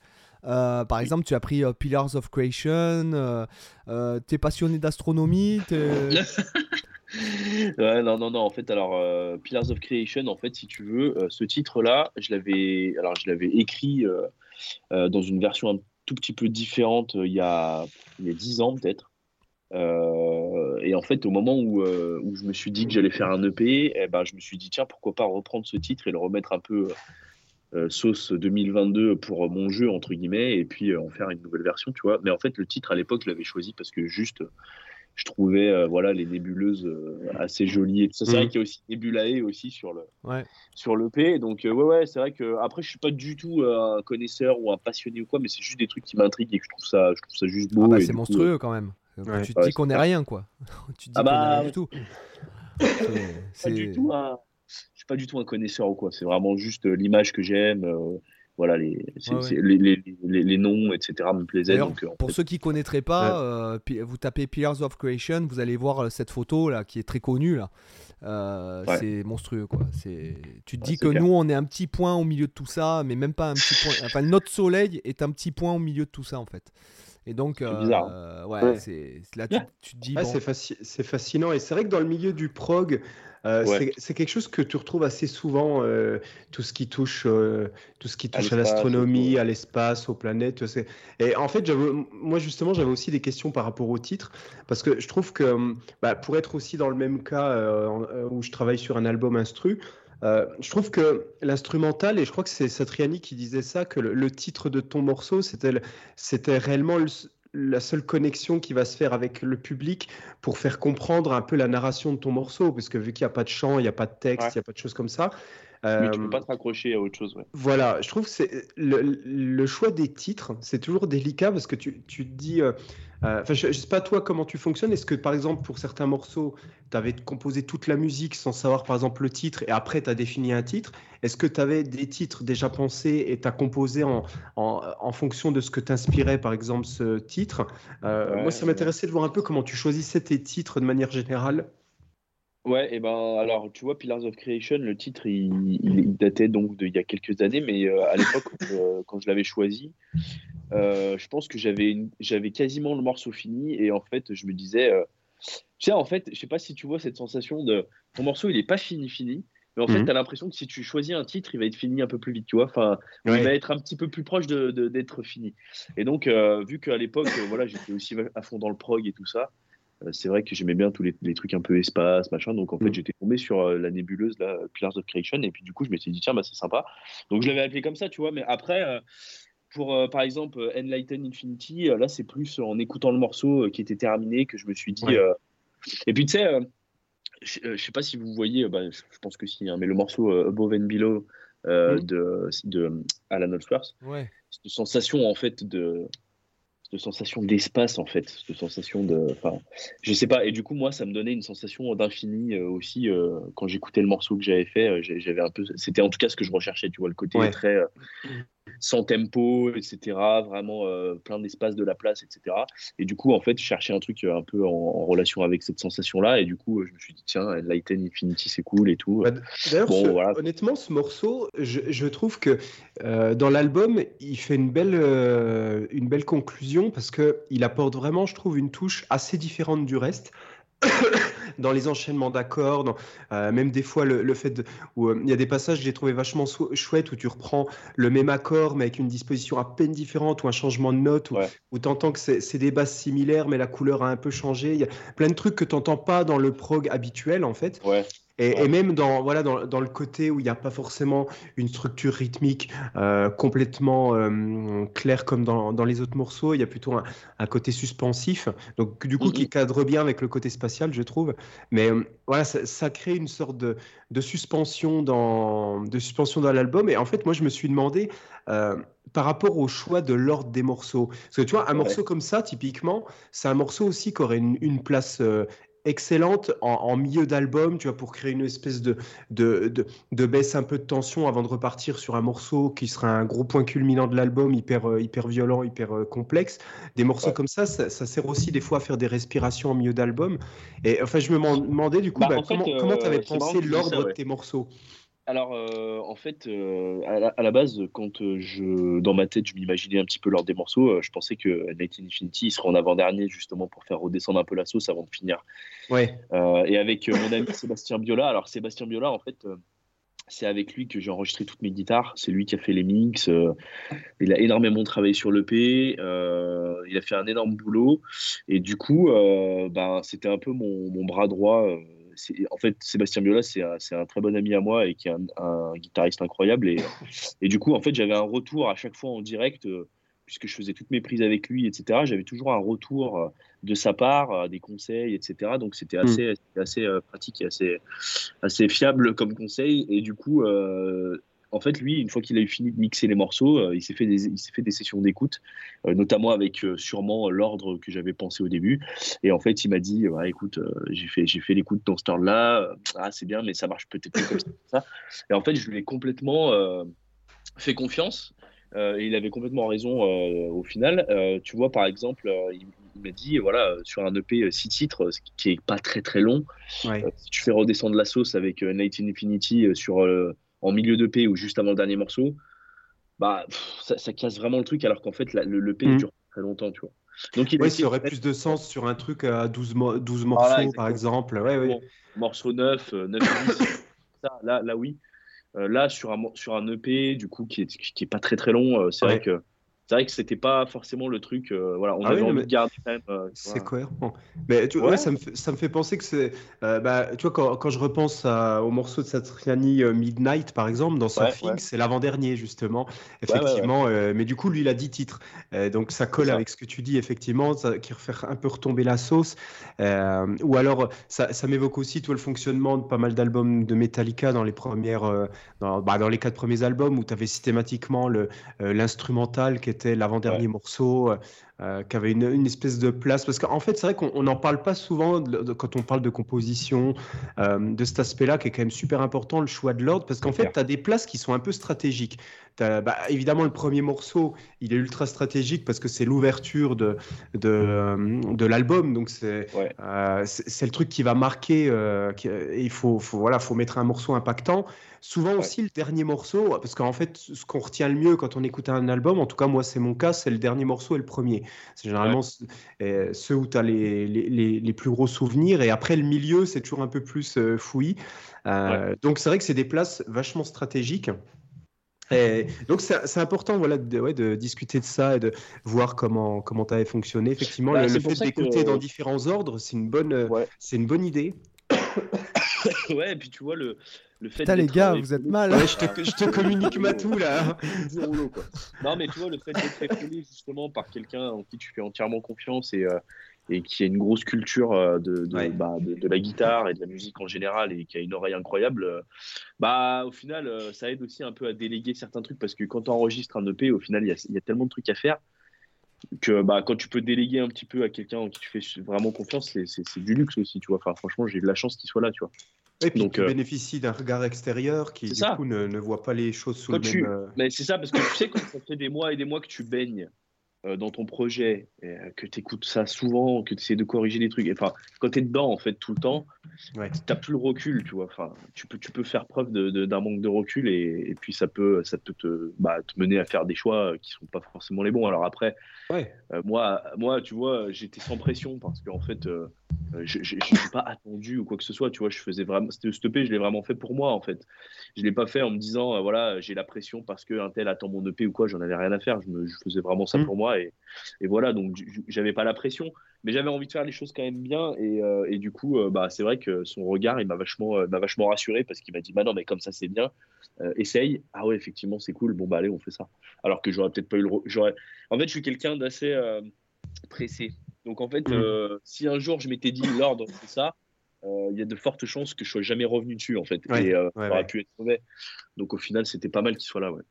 Euh, par exemple, tu as pris euh, Pillars of Creation. Euh, euh, t'es passionné d'astronomie. Ouais, non, non, non. En fait, alors, Pillars of Creation, en fait, si tu veux, ce titre-là, je l'avais, alors, je l'avais écrit dans une version un tout petit peu différente il y a, il y a 10 ans, peut-être. Et en fait, au moment où, où je me suis dit que j'allais faire un EP, eh ben, je me suis dit, tiens, pourquoi pas reprendre ce titre et le remettre un peu sauce 2022 pour mon jeu, entre guillemets, et puis euh, en faire une nouvelle version, tu vois. Mais en fait, le titre, à l'époque, je l'avais choisi parce que juste, je trouvais euh, voilà, les nébuleuses euh, assez jolies. Et tout ça. C'est Mhm. vrai qu'il y a aussi Nebulae aussi sur le, Ouais. sur l'EP. Donc, euh, ouais, ouais, c'est vrai que après, je suis pas du tout euh, un connaisseur ou un passionné ou quoi, mais c'est juste des trucs qui m'intriguent et que je trouve ça, je trouve ça juste beau. Ah bah, c'est coup, monstrueux quand même. Ouais. Tu te Ouais, dis qu'on clair. rien quoi. tu te dis Ah qu'on bah, rien du tout. C'est- pas du tout un, je suis pas du tout un connaisseur ou quoi. C'est vraiment juste euh, l'image que j'aime. euh, voilà, les, Ouais, ouais. Les, les, les, les noms, etc. me plaisaient. Donc, euh, Pour fait, ceux qui connaîtraient pas, euh, pi- vous tapez Pillars of Creation, vous allez voir euh, cette photo là qui est très connue là. Euh, Ouais. C'est monstrueux quoi. C'est. Tu te Ouais, dis que clair. nous on est un petit point au milieu de tout ça, mais même pas un petit point. Enfin notre soleil est un petit point au milieu de tout ça en fait. Et donc, C'est bizarre, euh, ouais, Ouais. c'est là tu, tu te dis bon, c'est fasci- c'est fascinant. Et c'est vrai que dans le milieu du prog, euh, Ouais. c'est- quelque chose que tu retrouves assez souvent, euh, tout ce qui touche, euh, tout ce qui À touche à l'astronomie, à l'espace, aux planètes. Et en fait, j'avais- moi justement, j'avais aussi des questions par rapport au titre, parce que je trouve que bah, pour être aussi dans le même cas euh, euh, où je travaille sur un album instru, euh, je trouve que l'instrumental, et je crois que c'est Satriani qui disait ça, que le, le titre de ton morceau, c'était le- c'était réellement le, la seule connexion qui va se faire avec le public pour faire comprendre un peu la narration de ton morceau, parce que vu qu'il n'y a pas de chant, il n'y a pas de texte, il n'y a pas de choses comme ça. Mais tu peux pas te raccrocher à autre chose. Ouais. Voilà, je trouve que c'est le, choix des titres, c'est toujours délicat parce que tu, tu te dis, euh, je, ne sais pas toi comment tu fonctionnes. Est-ce que par exemple pour certains morceaux, tu avais composé toute la musique sans savoir par exemple le titre et après tu as défini un titre? Est-ce que tu avais des titres déjà pensés et tu as composé en, en, fonction de ce que t'inspirait par exemple ce titre? Euh, Moi ça m'intéressait de voir un peu comment tu choisissais tes titres de manière générale. Ouais, et ben alors tu vois Pillars of Creation, le titre il, datait donc d'il y a quelques années, mais euh, à l'époque quand je l'avais choisi, euh, je pense que j'avais j'avais quasiment le morceau fini et en fait je me disais euh, tu sais en fait je sais pas si tu vois cette sensation de ton morceau il est pas fini fini mais en fait mhm. tu as l'impression que si tu choisis un titre il va être fini un peu plus vite tu vois enfin il va être un petit peu plus proche de d'être fini et donc euh, vu qu'à l'époque voilà j'étais aussi à fond dans le prog et tout ça c'est vrai que j'aimais bien tous les, les, trucs un peu espace machin donc en fait mhm. j'étais tombé sur la nébuleuse là Pillars of Creation et puis du coup je m'étais dit tiens bah c'est sympa donc je l'avais appelé comme ça tu vois mais après pour, euh, par exemple, euh, Enlighten Infinity, euh, là, c'est plus en écoutant le morceau qui était terminé que je me suis dit. Et puis, tu sais, je sais pas si vous voyez, bah, je pense que si, hein, mais le morceau Above and Below mm. de, de Alan Allsworth, ouais. c'est une sensation, en fait, de de sensation d'espace en fait, de sensation de, enfin, je sais pas. Et du coup, moi, ça me donnait une sensation d'infini aussi quand j'écoutais le morceau que j'avais fait. j'avais un peu, c'était en tout cas ce que je recherchais, tu vois, le côté très sans tempo, etc. Vraiment euh, plein d'espace, de la place, etc. Et du coup, en fait, je cherchais un truc euh, un peu en, relation avec cette sensation-là. Et du coup, je me suis dit, tiens, Lighten Infinity, c'est cool et tout. Bah, d'ailleurs, honnêtement, ce morceau, je, trouve que euh, dans l'album, il fait une belle, une belle conclusion parce qu'il apporte vraiment, je trouve, une touche assez différente du reste. Dans les enchaînements d'accords, euh, même des fois le, fait où euh, il y a des passages que j'ai trouvé vachement chouettes où tu reprends le même accord mais avec une disposition à peine différente ou un changement de note où, tu entends que c'est des basses similaires mais la couleur a un peu changé. Il y a plein de trucs que tu n'entends pas dans le prog habituel en fait. Ouais. Et, même dans, voilà, dans, dans le côté où il n'y a pas forcément une structure rythmique euh, complètement euh, claire comme dans, dans, les autres morceaux, il y a plutôt un, un, côté suspensif, donc du coup qui cadre bien avec le côté spatial, je trouve. Mais euh, voilà, ça, ça, crée une sorte de, de suspension dans, de suspension dans l'album. Et en fait, moi, je me suis demandé par rapport au choix de l'ordre des morceaux. Parce que tu vois, un morceau comme ça, typiquement, c'est un morceau aussi qui aurait une, une place excellente en, milieu d'album, tu vois, pour créer une espèce de, de, de, baisse un peu de tension avant de repartir sur un morceau qui sera un gros point culminant de l'album, hyper, euh, hyper violent, hyper euh, complexe. Des morceaux comme ça, ça, sert aussi des fois à faire des respirations en milieu d'album. Et enfin, je me demandais du coup, bah, bah, comment tu avais euh, pensé l'ordre de tes morceaux? Alors, euh, en fait, euh, à, la, base, quand euh, je, dans ma tête, je m'imaginais un petit peu l'ordre des morceaux, je pensais que Night Infinity serait en avant-dernier, justement, pour faire redescendre un peu la sauce avant de finir. Ouais. et avec mon ami Sébastien Biola, alors Sébastien Biola, en fait, c'est avec lui que j'ai enregistré toutes mes guitares. C'est lui qui a fait les mix. il a énormément travaillé sur l'EP. il a fait un énorme boulot. Et du coup, ben, c'était un peu mon, mon bras droit en fait, Sébastien Biola, c'est un, très bon ami à moi et qui est un, guitariste incroyable. Et, et, du coup, en fait, j'avais un retour à chaque fois en direct, euh, puisque je faisais toutes mes prises avec lui, etc. J'avais toujours un retour euh, de sa part, euh, des conseils, etc. Donc, c'était assez, assez pratique et assez, assez fiable comme conseil. Et du coup, en fait, lui, une fois qu'il a eu fini de mixer les morceaux, euh, il s'est fait des, il s'est fait des sessions d'écoute, euh, notamment avec euh, sûrement l'ordre que j'avais pensé au début. Et en fait, il m'a dit, écoute, j'ai fait, j'ai fait l'écoute dans ce ordre-là. ah, c'est bien, mais ça marche peut-être pas comme ça. Et en fait, je lui ai complètement fait confiance. et il avait complètement raison au final. tu vois, par exemple, il, m'a dit, voilà, sur un EP 6 titres, qui est pas très très long, si tu fais redescendre la sauce avec Night in Infinity sur en milieu de paix ou juste avant le dernier morceau, bah, ça, casse vraiment le truc, alors qu'en fait, le, P mhm. dure très longtemps, tu vois. Donc, il ça aurait plus de sens sur un truc à 12, 12 morceaux, par exemple. Ouais, ouais. morceau 9, 9 10, ça, là, là, oui. Euh, là, sur un, sur un EP, du coup, qui est, qui est pas très très long, euh, c'est vrai que c'est vrai que c'était pas forcément le truc. Euh, voilà, on Ah avait oui, envie de garder quand même. euh, C'est cohérent. Mais tu vois, Ouais. ouais, ça, me fait, ça me fait penser que c'est. euh, bah, tu vois, quand, quand je repense à- au morceau de Satriani Midnight, par exemple, dans Surfing, ouais. c'est l'avant-dernier, justement. Effectivement. mais du coup, lui, il a 10 titres. Donc, ça colle ça. avec ce que tu dis, effectivement, ça, qui refait un peu retomber la sauce. Ou alors, ça, ça m'évoque aussi, toi, le fonctionnement de pas mal d'albums de Metallica dans les premières. dans, bah, dans les quatre premiers albums, où tu avais systématiquement l'instrumental qui était l'avant-dernier morceau. Euh, qui avait une, une espèce de place. Parce qu'en fait, c'est vrai qu'on n'en parle pas souvent de- de- quand on parle de composition, euh, de cet aspect-là qui est quand même super important, le choix de l'ordre, parce qu'en fait, tu as des places qui sont un peu stratégiques. Bah, évidemment, le premier morceau, il est ultra stratégique parce que c'est l'ouverture de, de, euh, de l'album, donc c'est Ouais. euh, c'est le truc qui va marquer, euh, qui- et il faut, faut, voilà, faut mettre un morceau impactant. Souvent Ouais. aussi le dernier morceau, parce qu'en fait, ce qu'on retient le mieux quand on écoute un album, en tout cas moi c'est mon cas, c'est le dernier morceau et le premier. C'est généralement euh, ceux où tu as les, les, les- les plus gros souvenirs, et après le milieu c'est toujours un peu plus euh, fouillis. Euh, Donc c'est vrai que c'est des places vachement stratégiques. Et donc c'est important voilà, de, ouais, de discuter de ça et de voir comment, comment tu avais fonctionné. Effectivement, Bah, le, fait que- d'écouter dans différents ordres, c'est une bonne, Ouais. c'est une bonne idée. ouais, et puis tu vois, le, le fait Putain, les gars, vous êtes mal. Ouais, je, te, je te communique ma tout là. du rouleau, quoi. Non, mais tu vois, le fait d'être épaulé justement par quelqu'un en qui tu fais entièrement confiance et, euh, et qui a une grosse culture euh, de, de, Ouais. bah, de, de la guitare et de la musique en général et qui a une oreille incroyable, euh, bah au final, ça aide aussi un peu à déléguer certains trucs parce que quand tu enregistres un EP, au final, il y a, il y a tellement de trucs à faire que bah, quand tu peux déléguer un petit peu à quelqu'un en qui tu fais vraiment confiance, c'est- du luxe aussi, tu vois. Enfin, franchement, j'ai eu de la chance qu'il soit là, tu vois. Et puis Donc, tu euh, bénéficies d'un regard extérieur qui du ça. coup ne, ne voit pas les choses sous Quand le tu- même. euh, Mais c'est ça, parce que tu sais, quand ça fait des mois et des mois que tu baignes dans ton projet, et, euh, que tu écoutes ça souvent, que tu essaies de corriger des trucs, enfin, quand tu es dedans, en fait, tout le temps, Ouais. tu n'as plus le recul, tu vois. Enfin, tu peux, tu peux faire preuve d'un manque de recul, et, et puis ça peut, ça peut te, bah, te mener à faire des choix qui sont pas forcément les bons. Alors après, Ouais. euh, moi, moi, tu vois, j'étais sans pression, parce qu'en fait, euh, euh, je ne suis pas attendu ou quoi que ce soit, tu vois. Je faisais vraiment, c'était ce EP, je l'ai vraiment fait pour moi, en fait. Je l'ai pas fait en me disant, euh, voilà, j'ai la pression parce qu'un tel attend mon EP ou quoi, j'en avais rien à faire. Je, me- je faisais vraiment ça Mm. pour moi et, et voilà, donc j'avais pas la pression, mais j'avais envie de faire les choses quand même bien et, euh, et du coup, euh, bah, c'est vrai que son regard, il m'a vachement, euh, m'a vachement rassuré parce qu'il m'a dit, bah non, mais comme ça c'est bien, essaye. Ah ouais, effectivement, c'est cool, bon bah allez, on fait ça. Alors que j'aurais peut-être pas eu le. J'aurais... En fait, je suis quelqu'un d'assez pressé. Donc en fait, Mm. euh, si un jour je m'étais dit, l'ordre, c'est ça. euh, Il y a de fortes chances que je sois jamais revenu dessus en fait Ouais, et euh, ouais, ça aurait ouais. pu être mauvais. Donc au final, c'était pas mal qu'il soit là. Ouais.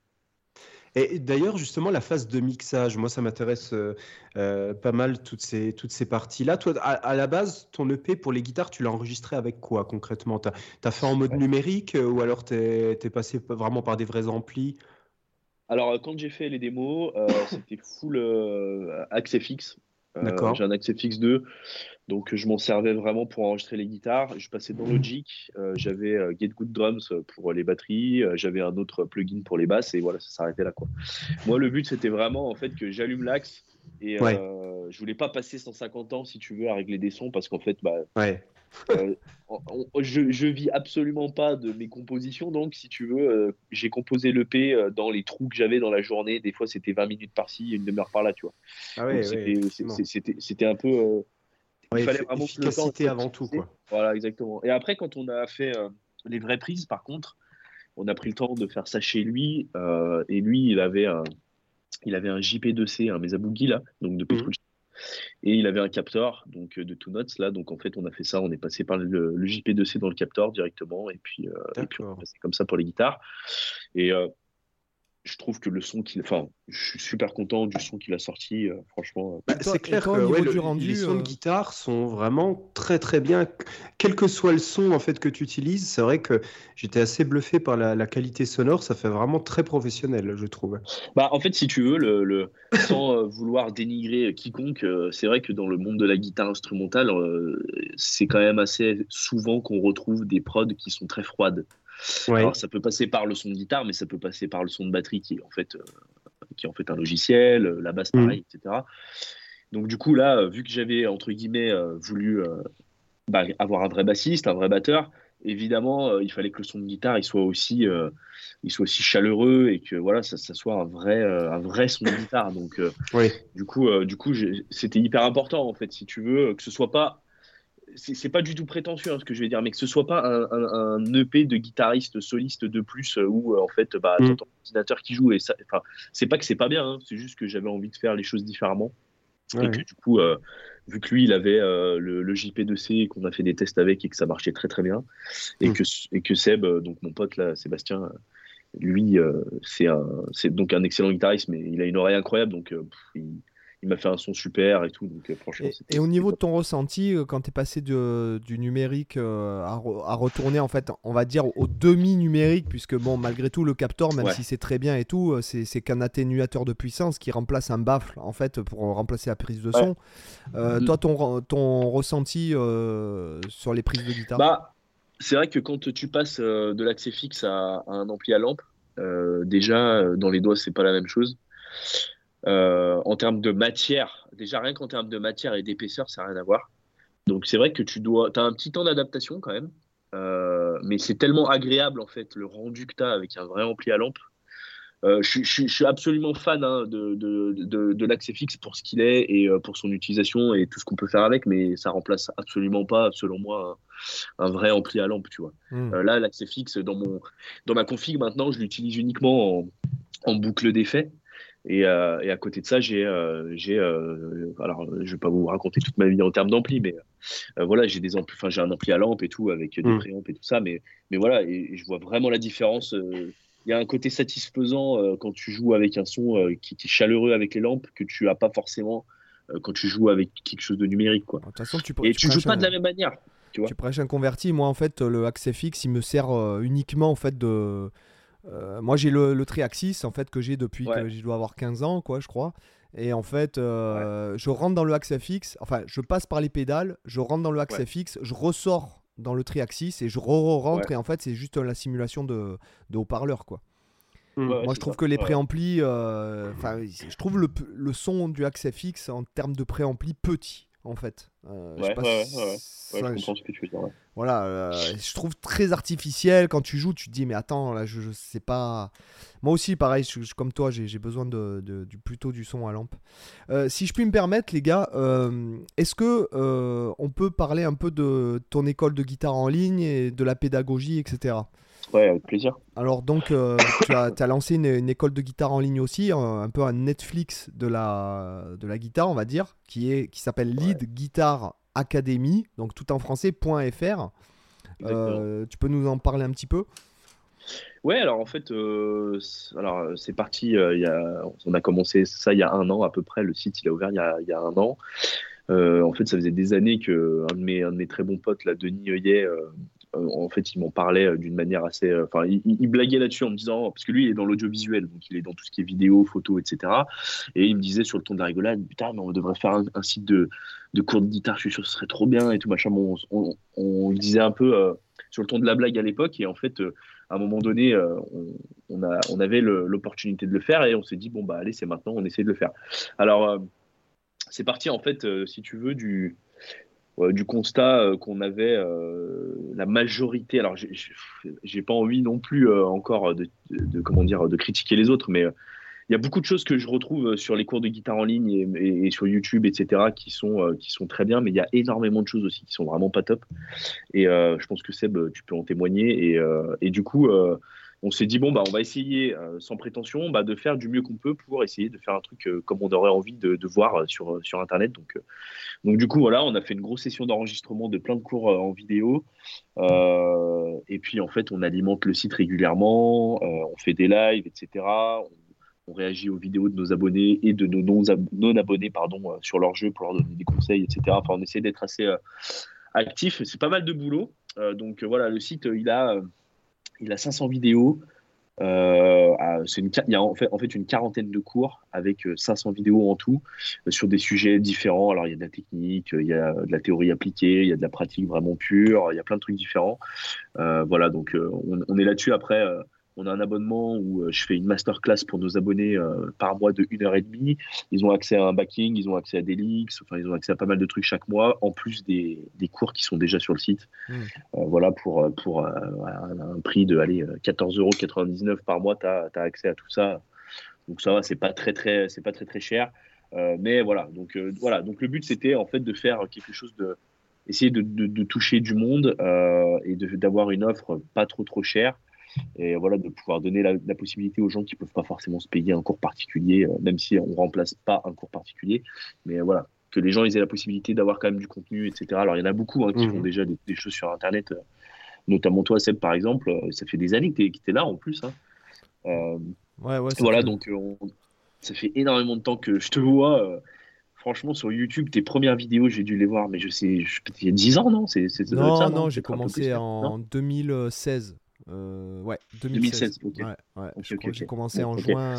Et d'ailleurs, justement, la phase de mixage, moi, ça m'intéresse euh, euh, pas mal, toutes ces, toutes ces parties-là. Toi, à, à la base, ton EP pour les guitares, tu l'as enregistré avec quoi concrètement? Tu as, fait en mode Ouais. numérique euh, ou alors tu es, passé p- vraiment par des vrais amplis? Alors, quand j'ai fait les démos, euh, c'était full euh, accès fixe. Euh. J'ai un accès fixe 2, donc je m'en servais vraiment pour enregistrer les guitares. Je passais dans Logic, euh, j'avais euh, Get Good Drums pour les batteries, euh, j'avais un autre plugin pour les basses et voilà, ça s'arrêtait là quoi. Moi, le but c'était vraiment en fait que j'allume l'axe et Ouais. je voulais pas passer 150 ans si tu veux à régler des sons parce qu'en fait, bah, Ouais. Euh, je, je vis absolument pas de mes compositions, donc si tu veux, euh, j'ai composé l'EP euh, dans les trous que j'avais dans la journée. Des fois, c'était 20 minutes par-ci, une demi-heure par là, tu vois. Ah ouais, c'était- ouais, un peu. euh, Ouais, il fallait vraiment que le temps efficacité avant tout, quoi. Voilà, exactement. Et après, quand on a fait les vraies prises, par contre, on a pris le temps de faire ça chez lui. et lui, il avait un, il avait un JP2C, un Mesa Boogie, là, donc de Mhm. Petrucci. Et il avait un capteur donc euh, de Two Notes là, donc en fait on a fait ça, on est passé par le, le JP2C dans le capteur directement. Et puis, euh, et puis on est passé comme ça pour les guitares. Et euh, je trouve que le son qu'il, enfin, je suis super content du son qu'il a sorti, euh, franchement. euh, Bah, c'est clair que au ouais, niveau le- du rendu, les sons de euh, guitare sont vraiment très très bien. Quel que soit le son en fait que tu utilises, c'est vrai que j'étais assez bluffé par la, la qualité sonore. Ça fait vraiment très professionnel, je trouve. Bah, en fait, si tu veux, le, le- sans vouloir dénigrer quiconque, c'est vrai que dans le monde de la guitare instrumentale, c'est quand même assez souvent qu'on retrouve des prods qui sont très froides. Ouais. Alors, ça peut passer par le son de guitare, mais ça peut passer par le son de batterie qui est en fait, euh, qui est en fait un logiciel, euh, la basse pareil, etc. Donc du coup là, euh, vu que j'avais entre guillemets euh, voulu euh, bah, avoir un vrai bassiste, un vrai batteur, évidemment, il fallait que le son de guitare il soit aussi, il soit aussi chaleureux et que voilà, ça, ça soit un vrai, un vrai son de guitare. Donc, du coup, du coup, c'était hyper important en fait, si tu veux, que ce soit pas c'est pas du tout prétentieux hein, ce que je vais dire, mais que ce soit pas un, EP de guitariste soliste de plus euh, où euh, en fait bah, mm. ton ordinateur qui joue et ça, c'est pas que c'est pas bien, hein, c'est juste que j'avais envie de faire les choses différemment et que du coup, euh, vu que lui il avait le, JP2C et qu'on a fait des tests avec et que ça marchait très très bien et mm. que et que Seb, donc mon pote là, Sébastien, lui c'est c'est donc un excellent guitariste, mais il a une oreille incroyable donc il, il m'a fait un son super et tout. Donc, euh, franchement, et, au niveau de ton ressenti, euh, quand tu es passé du numérique euh, à, retourner, en fait, on va dire au demi-numérique, puisque bon, malgré tout, le capteur, même si c'est très bien et tout, c'est qu'un atténuateur de puissance qui remplace un baffle, en fait, pour remplacer la prise de son. Mm. Toi, ton, ton ressenti sur les prises de guitare? Bah, C'est vrai que quand tu passes de l'accès fixe à, à, un ampli à lampe, déjà, dans les doigts, c'est pas la même chose. Euh, en termes de matière, déjà rien qu'en termes de matière et d'épaisseur, ça n'a rien à voir. Donc c'est vrai que tu dois, as un petit temps d'adaptation quand même, euh, mais c'est tellement agréable en fait le rendu que tu as avec un vrai ampli à lampe. Euh, je, suis absolument fan hein, de, de, de, l'accès fixe pour ce qu'il est et pour son utilisation et tout ce qu'on peut faire avec, mais ça remplace absolument pas, selon moi, un, vrai ampli à lampe. Tu vois. Hmm. là, l'accès fixe dans, mon, dans ma config maintenant, je l'utilise uniquement en, en boucle d'effet. Euh, et, à côté de ça, j'ai, euh, j'ai, euh, alors je vais pas vous raconter toute ma vie en termes d'ampli, mais voilà, j'ai des amplis, enfin j'ai un ampli à lampe et tout avec des mm. préampes et tout ça, mais, mais voilà, et, je vois vraiment la différence. Il y a un côté satisfaisant quand tu joues avec un son qui, est chaleureux avec les lampes que tu as pas forcément quand tu joues avec quelque chose de numérique, quoi. De toute façon, tu, et tu, joues pas de la même manière. Tu, vois tu prêches un converti. Moi, en fait, le accès fixe, il me sert uniquement en fait de euh, moi, j'ai le, le triaxis en fait que j'ai depuis que je dois avoir 15 ans, quoi, je crois. Et en fait, euh, je rentre dans le axe FX, enfin, je passe par les pédales, je rentre dans le axe FX, je ressors dans le triaxis et je re-rentre. Et en fait, c'est juste la simulation de, de haut-parleur, quoi. Mmh. Moi, je trouve que les préamplis, euh, enfin, je trouve le, le, son du axe FX en termes de préampli petit, en fait. Euh, ouais, ouais, je comprends ce que tu veux dire. Voilà, euh, je trouve très artificiel quand tu joues. Tu te dis, mais attends, là, je, je sais pas. Moi aussi, pareil, je, comme toi, j'ai besoin de, du, plutôt du son à lampe. Euh, si je puis me permettre, les gars, est-ce que on peut parler un peu de ton école de guitare en ligne et de la pédagogie, etc. Ouais, avec plaisir. Alors donc, euh, tu as, as, lancé une, école de guitare en ligne aussi, un, peu un Netflix de la, de la guitare, on va dire, qui est qui s'appelle Lead Guitar Academy, donc tout en français, .fr. Euh, tu peux nous en parler un petit peu? Ouais, alors en fait, euh, alors c'est parti. il y a, on a commencé ça il y a un an à peu près. Le site il a ouvert il y a, il y a un an. en fait, ça faisait des années que un de mes, un de mes très bons potes, là, Denis Heuillet, euh, en fait, il m'en parlait euh, d'une manière assez. Euh, enfin, il, blaguait là-dessus en me disant, parce que lui, il est dans l'audiovisuel, donc il est dans tout ce qui est vidéo, photo, etc. Et il me disait sur le ton de la rigolade, putain, mais on devrait faire un, site de, de, cours de guitare, je suis sûr que ce serait trop bien et tout machin. on, on, disait un peu sur le ton de la blague à l'époque, et en fait, à un moment donné, on, a, on avait l'opportunité de le faire et on s'est dit, bon, bah allez, c'est maintenant, on essaie de le faire. Alors, c'est parti en fait, si tu veux, du euh, du constat euh, qu'on avait euh, la majorité. Alors, j'ai pas envie non plus encore de, comment dire de critiquer les autres, mais il y a beaucoup de choses que je retrouve sur les cours de guitare en ligne et, sur YouTube, etc., qui sont, qui sont très bien, mais il y a énormément de choses aussi qui sont vraiment pas top. Et je pense que Seb, tu peux en témoigner. Et, et du coup, on s'est dit bon bah on va essayer euh, sans prétention bah, de faire du mieux qu'on peut pour essayer de faire un truc euh, comme on aurait envie de, voir euh, sur, sur internet. Donc donc du coup voilà on a fait une grosse session d'enregistrement de plein de cours en vidéo. Et puis en fait on alimente le site régulièrement on fait des lives etc on, réagit aux vidéos de nos abonnés et de nos non, abonnés pardon sur leur jeu pour leur donner des conseils etc enfin on essaie d'être assez actif. C'est pas mal de boulot. Donc voilà le site il a il a 500 vidéos. Euh, il y a en fait, en fait, une quarantaine de cours avec 500 euh, vidéos en tout euh, sur des sujets différents. Alors, il y a de la technique, il y a de la théorie appliquée, il y a de la pratique vraiment pure, il y a plein de trucs différents. voilà, donc on, est là-dessus. Après, on a un abonnement où euh, je fais une masterclass pour nos abonnés euh, par mois de 1h30. Ils ont accès à un backing, ils ont accès à des leaks, enfin, ils ont accès à pas mal de trucs chaque mois, en plus des, des cours qui sont déjà sur le site. Hmm. Euh, voilà, pour, pour un prix de 14,99€ par mois, tu as, accès à tout ça. Donc ça va, c'est pas très très, c'est pas très très cher. mais voilà, donc voilà, donc le but c'était en fait de faire quelque chose de, essayer de, de, toucher du monde et d'avoir une offre pas trop trop chère et voilà de pouvoir donner la, possibilité aux gens qui peuvent pas forcément se payer un cours particulier, euh, même si on remplace pas un cours particulier, mais voilà que les gens aient la possibilité d'avoir quand même du contenu, etc. Alors il y en a beaucoup hein, qui mmh. font déjà des, choses sur Internet, euh, notamment toi Seb par exemple, euh, ça fait des années que tu es, là en plus. Hein. ouais, ouais, voilà, donc ça fait énormément de temps que je te vois franchement, sur YouTube, tes premières vidéos, j'ai dû les voir, mais je sais, je, il y a 10 ans, non? C'est, Non, non, non j'ai commencé en 2016. Euh, ouais, 2016. 2016 ok. J'ai commencé en juin.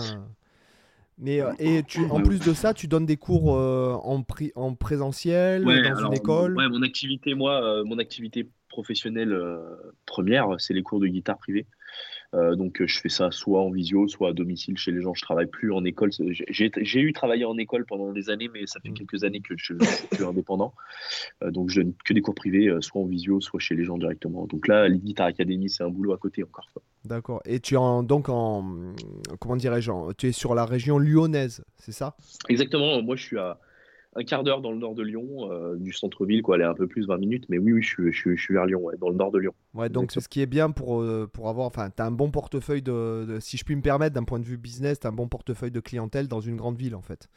Mais euh, et tu, en plus de ça, tu donnes des cours euh, en, en présentiel dans une école? Ouais, mon activité, moi, mon activité professionnelle première, c'est les cours de guitare privée. Euh, donc je fais ça soit en visio, soit à domicile chez les gens. Je travaille plus en école. J'ai eu travaillé en école pendant des années, mais ça fait mm. quelques années que je, suis plus indépendant. Euh, donc je donne que des cours privés, euh, soit en visio, soit chez les gens directement. Donc là, les Guitar Academy, c'est un boulot à côté encore. D'accord. Et tu es en, donc en comment dirais-je, tu es sur la région lyonnaise, c'est ça? Exactement. Moi, je suis à un quart d'heure dans le nord de Lyon, euh, du centre-ville, quoi, aller un peu plus 20 minutes, mais oui, oui, je, je, je suis vers Lyon, dans le nord de Lyon. Ouais, donc ce qui est bien pour, euh, pour avoir, enfin, tu as un bon portefeuille de, si je puis me permettre, d'un point de vue business, tu as un bon portefeuille de clientèle dans une grande ville, en fait.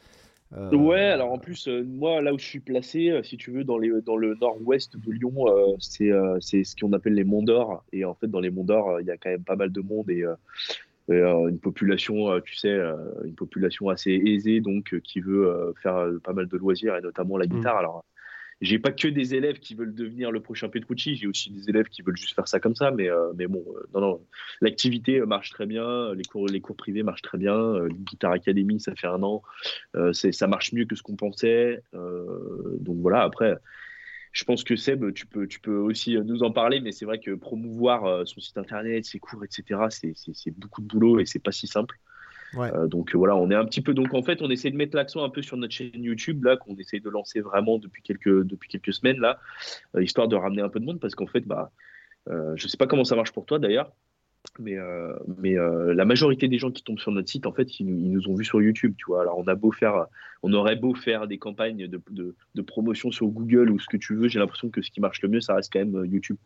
Euh, ouais, alors en plus, moi, là où je suis placé, si tu veux, dans, les, dans le nord-ouest de Lyon, c'est ce qu'on appelle les Monts d'Or. Et en fait, dans les Monts d'Or, il y a quand même pas mal de monde et une population, euh, tu sais, euh, une population assez aisée, donc qui veut faire pas mal de loisirs et notamment la mm. guitare. Alors, j'ai pas que des élèves qui veulent devenir le prochain Petrucci, j'ai aussi des élèves qui veulent juste faire ça comme ça, mais, mais bon, non, non, l'activité marche très bien, les cours, les cours privés marchent très bien, le Guitar Academy, ça fait un an, ça marche mieux que ce qu'on pensait, donc voilà, après, je pense que Seb, tu peux, tu peux aussi nous en parler, mais c'est vrai que promouvoir euh, son site internet, ses cours, etc., c'est beaucoup de boulot et c'est pas si simple. Euh, donc voilà, on est un petit peu. Donc en fait, on essaie de mettre l'accent un peu sur notre chaîne YouTube là, qu'on essaie de lancer vraiment depuis quelques depuis quelques semaines là, euh, histoire de ramener un peu de monde parce qu'en fait, bah, je sais pas comment ça marche pour toi d'ailleurs, mais, euh, mais euh, la majorité des gens qui tombent sur notre site, en fait, ils, nous ont vus sur YouTube, tu vois. Alors, on a beau faire, on aurait beau faire des campagnes de, de, promotion sur Google ou ce que tu veux, j'ai l'impression que ce qui marche le mieux, ça reste quand même euh, YouTube.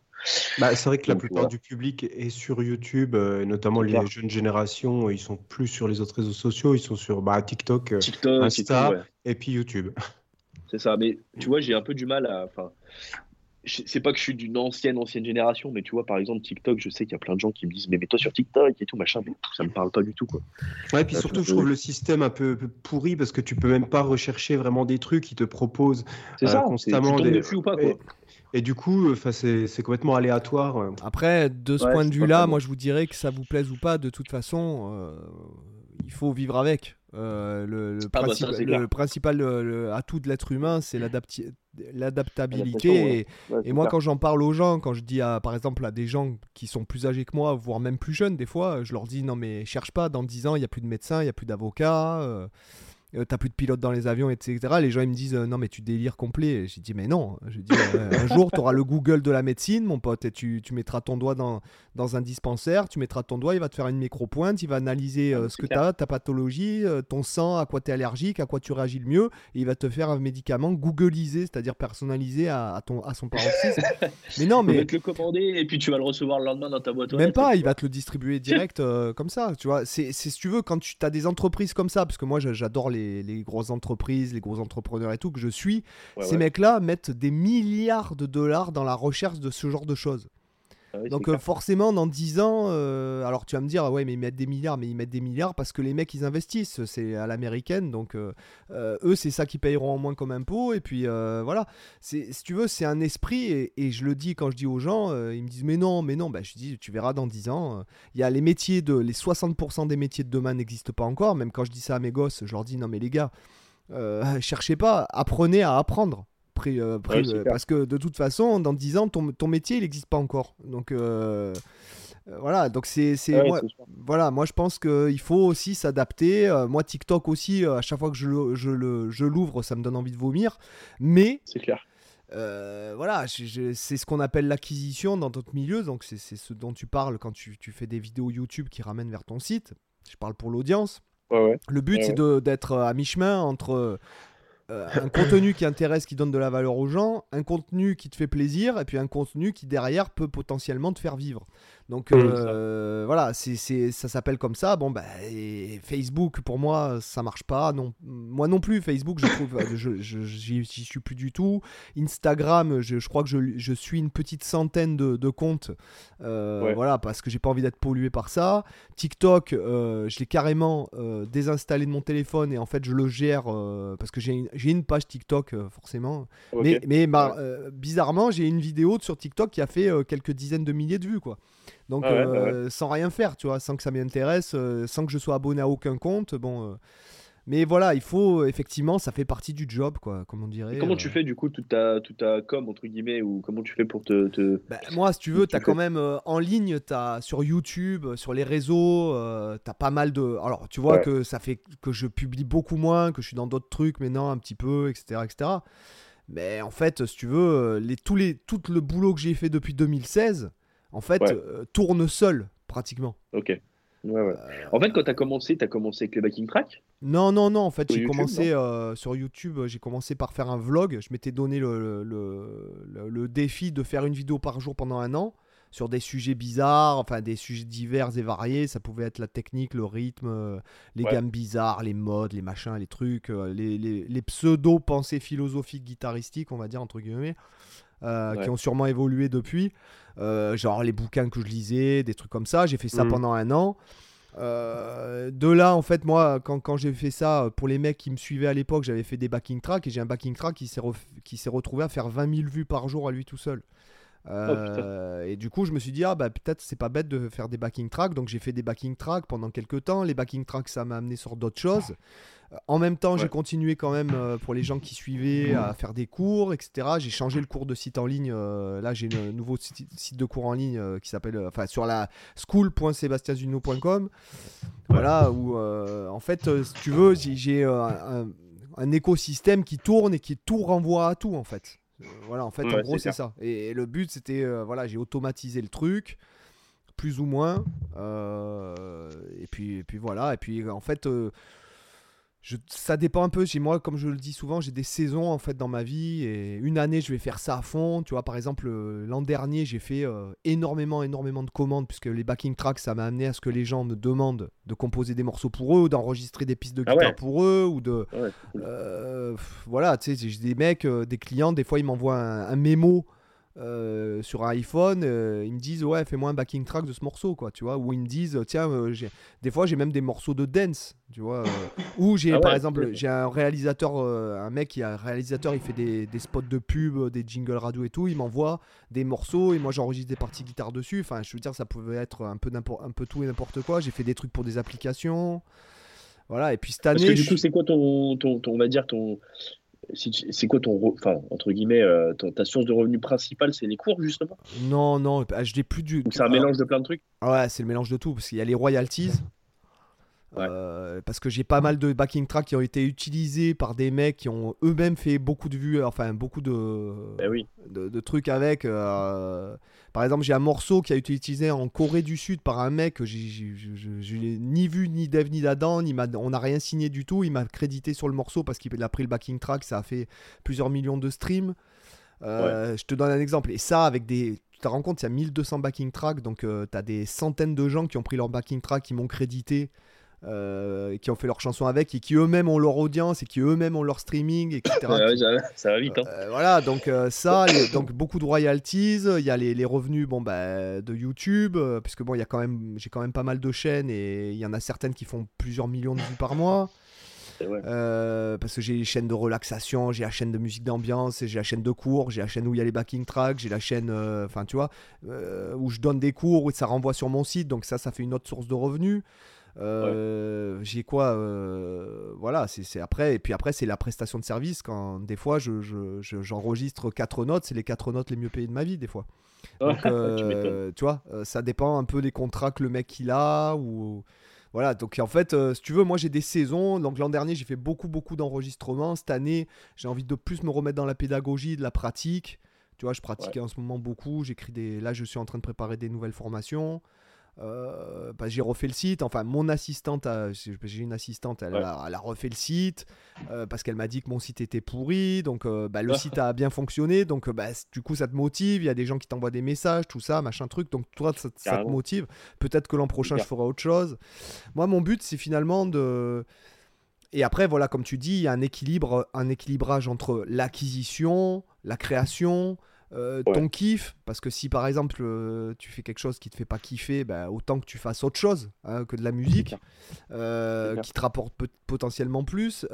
Bah, c'est vrai que la plupart du public est sur YouTube, notamment les jeunes générations, ils sont plus sur les autres réseaux sociaux, ils sont sur bah, TikTok, TikTok, Insta, et puis YouTube. C'est ça, mais tu vois, j'ai un peu du mal à c'est pas que je suis d'une ancienne, ancienne génération, mais tu vois, par exemple, TikTok, je sais qu'il y a plein de gens qui me disent, mais mets-toi sur TikTok et tout, machin, mais ça me parle pas du tout, quoi. Ouais, et puis surtout, je trouve le système un peu, pourri parce que tu peux même pas rechercher vraiment des trucs qui te proposent euh, ça, constamment. des... dessus ou pas, quoi. Et, du coup, c'est complètement aléatoire. Après, de ce point de vue-là, moi, je vous dirais que ça vous plaise ou pas, de toute façon, euh, il faut vivre avec. Euh, le, ah bah le, principal atout de l'être humain, c'est l'adaptabilité. Et, moi, quand j'en parle aux gens, quand je dis à, par exemple à des gens qui sont plus âgés que moi, voire même plus jeunes, des fois, je leur dis non, mais cherche pas, dans 10 ans, il n'y a plus de médecins, il n'y a plus d'avocats. Euh, euh, t'as plus de pilotes dans les avions, etc. Les gens ils me disent euh, non mais tu délires complet. J'ai dit mais non. Euh, un jour tu auras le Google de la médecine, mon pote, et tu, tu mettras ton doigt dans, dans un dispensaire, tu mettras ton doigt, il va te faire une micro-pointe, il va analyser ah, ce que tu as, ta pathologie, ton sang, à quoi tu es allergique, à quoi tu réagis le mieux, et il va te faire un médicament Googleisé, c'est-à-dire personnalisé à, ton, à son paroxysme. mais non mais. Il va te le commander et puis tu vas le recevoir le lendemain dans ta boîte. Même pas, il va te le distribuer direct comme ça, tu vois. C'est si tu veux quand tu as des entreprises comme ça, parce que moi j'adore les, les grosses entreprises les gros entrepreneurs et tout que je suis, ces mecs-là mettent des milliards de dollars dans la recherche de ce genre de choses. Ah Donc euh, forcément, dans 10 ans, euh, alors tu vas me dire, ouais, mais ils mettent des milliards, mais ils mettent des milliards parce que les mecs, ils investissent, c'est à l'américaine, donc euh, eux, c'est ça qu'ils payeront en moins comme impôt, et puis voilà, si tu veux, c'est un esprit, et, je le dis quand je dis aux gens, ils me disent, mais non, mais non, bah, je dis, tu verras dans 10 ans, il y a les métiers de, les 60% des métiers de demain n'existent pas encore, même quand je dis ça à mes gosses, je leur dis, non mais les gars, cherchez pas, apprenez à apprendre. Euh, euh, parce que de toute façon, dans 10 ans, ton, ton métier, il n'existe pas encore. Donc, Euh, voilà, donc c'est. c'est- Ouais, moi, voilà, moi je pense qu'il faut aussi s'adapter. Moi, TikTok aussi, à chaque fois que je, le- je, le- je l'ouvre, ça me donne envie de vomir. Mais C'est clair. euh, voilà, je- je- c'est ce qu'on appelle l'acquisition dans notre milieu. Donc c'est c'est ce dont tu parles quand tu, tu fais des vidéos YouTube qui ramènent vers ton site. Je parle pour l'audience. Ouais, ouais. Le but, Ouais, c'est de- d'être à mi-chemin entre euh, un contenu qui intéresse, qui donne de la valeur aux gens, un contenu qui te fait plaisir, et puis un contenu qui, derrière, peut potentiellement te faire vivre. Donc, Mm. euh, voilà, c'est c'est- ça s'appelle comme ça. Bon, bah, et Facebook, pour moi, ça marche pas. Non, moi non plus, Facebook, je trouve, euh, je, je- j'y suis plus du tout. Instagram, je, je crois que je, je suis une petite centaine de, de comptes. Euh, Ouais. Voilà, parce que j'ai pas envie d'être pollué par ça. TikTok, euh, je l'ai carrément désinstallé de mon téléphone et en fait je le gère parce que j'ai une, j'ai une page TikTok forcément. Mais, mais bah, bizarrement, j'ai une vidéo sur TikTok qui a fait quelques dizaines de milliers de vues quoi. Donc Ah ouais, bah euh, sans rien faire, tu vois, sans que ça m'intéresse, euh, sans que je sois abonné à aucun compte. Bon, euh, mais voilà, il faut effectivement, ça fait partie du job quoi, comme on dirait. Et comment euh. tu fais du coup toute ta, toute ta com entre guillemets ou comment tu fais pour te, te... Bah, moi, si tu veux, Tu as fais- quand même euh, en ligne, as, sur YouTube, sur les réseaux, tu as pas mal de. Alors, tu vois Ouais. que ça fait que je publie beaucoup moins, que je suis dans d'autres trucs maintenant, un petit peu, etc. etc. Mais en fait, si tu veux, les, tous les, tout le boulot que j'ai fait depuis 2016, en fait, Ouais. euh, tourne seul, pratiquement. Ok. Ouais, ouais. Euh, En fait, quand tu as commencé, tu as commencé avec les backing tracks Non, non, non, en fait, j'ai commencé euh, sur YouTube, j'ai commencé par faire un vlog. Je m'étais donné le, le, le- le défi de faire une vidéo par jour pendant un an sur des sujets bizarres, enfin des sujets divers et variés. Ça pouvait être la technique, le rythme, les Ouais. gammes bizarres, les modes, les machins, les trucs, les, les- les pseudo-pensées philosophiques guitaristiques, on va dire, entre guillemets. Euh, Ouais. qui ont sûrement évolué depuis, Euh, genre les bouquins que je lisais, des trucs comme ça. J'ai fait ça Mhm. pendant un an. Euh, de là, en fait, moi, quand, quand j'ai fait ça, pour les mecs qui me suivaient à l'époque, j'avais fait des backing tracks et j'ai un backing track qui s'est ref- qui s'est retrouvé à faire 20 000 vues par jour à lui tout seul. Euh, et du coup, je me suis dit, ah bah peut-être c'est pas bête de faire des backing tracks. Donc j'ai fait des backing tracks pendant quelques temps. Les backing tracks, ça m'a amené sur d'autres choses. Euh, En même temps, j'ai continué quand même euh, pour les gens qui suivaient à faire des cours, etc. J'ai changé le cours de site en ligne. euh, là, j'ai un nouveau site, de cours en ligne qui s'appelle, enfin, sur la school.sebastiazuno.com. Voilà, où en fait, si tu veux, j'ai- un écosystème qui tourne et qui tout renvoie à tout, en fait. Euh, Voilà, en fait, en gros, c'est ça. Et, et le but, c'était, euh, voilà, j'ai automatisé le truc, plus ou moins. euh, et, puis, et puis voilà. Et puis, en fait, euh, je, ça dépend un peu. Chez moi, comme je le dis souvent, j'ai des saisons en fait dans ma vie. Et une année, je vais faire ça à fond. Tu vois, par exemple, euh, l'an dernier, j'ai fait euh, énormément, énormément de commandes puisque les backing tracks, ça m'a amené à ce que les gens me demandent de composer des morceaux pour eux ou d'enregistrer des pistes de Ah guitare ouais. pour eux ou de. Ouais, cool. Euh, voilà, tu sais, j'ai des mecs, euh, des clients, des fois ils m'envoient un, un mémo euh, sur un iPhone, euh, ils me disent ouais fais-moi un backing track de ce morceau quoi, tu vois, ou ils me disent tiens, euh, des fois j'ai même des morceaux de dance, tu vois, ou j'ai Ah par exemple j'ai un réalisateur, un mec qui est un réalisateur, il fait des, des spots de pub, des jingles radio et tout, il m'envoie des morceaux et moi j'enregistre des parties guitare dessus, enfin je veux dire ça pouvait être un peu un peu tout et n'importe quoi, j'ai fait des trucs pour des applications. Voilà, et puis cette Parce année, que du je- coup, c'est quoi ton, ton, ton- on va dire ton, c'est quoi ton, enfin entre guillemets, euh, ta source de revenus principale, c'est les cours justement? Non, non, bah, je l'ai plus du. C'est un Alors, mélange de plein de trucs? Ah Ouais, c'est le mélange de tout, parce qu'il y a les royalties. Ouais. euh, parce que j'ai pas mal de backing tracks qui ont été utilisés par des mecs qui ont eux-mêmes fait beaucoup de vues, enfin beaucoup de, Eh oui. de, de trucs avec. euh, par exemple, j'ai un morceau qui a été utilisé en Corée du Sud par un mec que je- l'ai ni vu ni Dev ni d'Adam, ni on n'a rien signé du tout. Il m'a crédité sur le morceau parce qu'il a pris le backing track, ça a fait plusieurs millions de streams. Euh, Je te donne un exemple. Et ça, avec des. Tu te rends compte, il y a 1200 backing tracks, donc tu as des centaines de gens qui ont pris leur backing track, qui m'ont crédité, euh, qui ont fait leur chanson avec, et qui eux-mêmes ont leur audience, et qui eux-mêmes ont leur streaming, etc. Ouais, ça, ça va vite. Hein. Euh, voilà, donc euh, ça, les- donc beaucoup de royalties, il y a les, les revenus bon, bah, de YouTube, puisque bon, il y a quand même, j'ai quand même pas mal de chaînes et il y en a certaines qui font plusieurs millions de vues par mois. Ouais. Parce que j'ai les chaînes de relaxation, j'ai la chaîne de musique d'ambiance, j'ai la chaîne de cours, j'ai la chaîne où il y a les backing tracks, j'ai la chaîne, enfin tu vois, où je donne des cours, où ça renvoie sur mon site, donc ça, ça fait une autre source de revenus. Euh, J'ai quoi euh, Voilà, c'est après. Et puis après, c'est la prestation de service. Quand des fois, j'enregistre je, je, quatre notes, c'est les quatre notes les mieux payées de ma vie, des fois. Donc, euh, tu, vois, ça dépend un peu des contrats que le mec il a. Ou... Voilà, donc en fait, si tu veux, moi j'ai des saisons. Donc l'an dernier, j'ai fait beaucoup, beaucoup d'enregistrements. Cette année, j'ai envie de plus me remettre dans la pédagogie, de la pratique. Tu vois, je pratiquais en ce moment beaucoup. J'écris des. Là, je suis en train de préparer des nouvelles formations. Euh, bah, j'ai refait le site. Enfin, mon assistante, j'ai une assistante, elle, a, refait le site euh, parce qu'elle m'a dit que mon site était pourri. Donc, euh, bah, le site a bien fonctionné. Donc, bah, du coup, ça te motive. Il y a des gens qui t'envoient des messages, tout ça, machin truc. Donc, toi, ça, ça te motive. Peut-être que l'an prochain, je ferai autre chose. Moi, mon but, c'est finalement de. Et après, voilà, comme tu dis, il y a un équilibre, un équilibrage entre l'acquisition, la création, euh, ton kiff, parce que si par exemple euh, tu fais quelque chose qui te fait pas kiffer, bah, autant que tu fasses autre chose hein, que de la musique, euh, qui te rapporte potentiellement plus.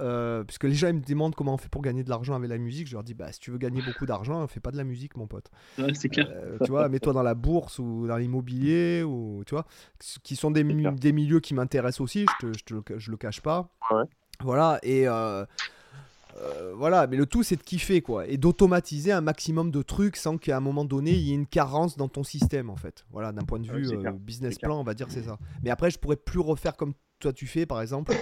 puisque les gens ils me demandent comment on fait pour gagner de l'argent avec la musique, je leur dis bah si tu veux gagner beaucoup d'argent, fais pas de la musique mon pote. c'est clair. tu vois, mets-toi dans la bourse ou dans l'immobilier ou tu vois, qui sont des, des milieux qui m'intéressent aussi. Je te, je, je le cache pas. Voilà et euh, voilà, mais le tout c'est de kiffer quoi et d'automatiser un maximum de trucs sans qu'à un moment donné il y ait une carence dans ton système en fait. Voilà, d'un point de vue euh, business plan, on va dire c'est ça. Mais après, je pourrais plus refaire comme toi tu fais par exemple,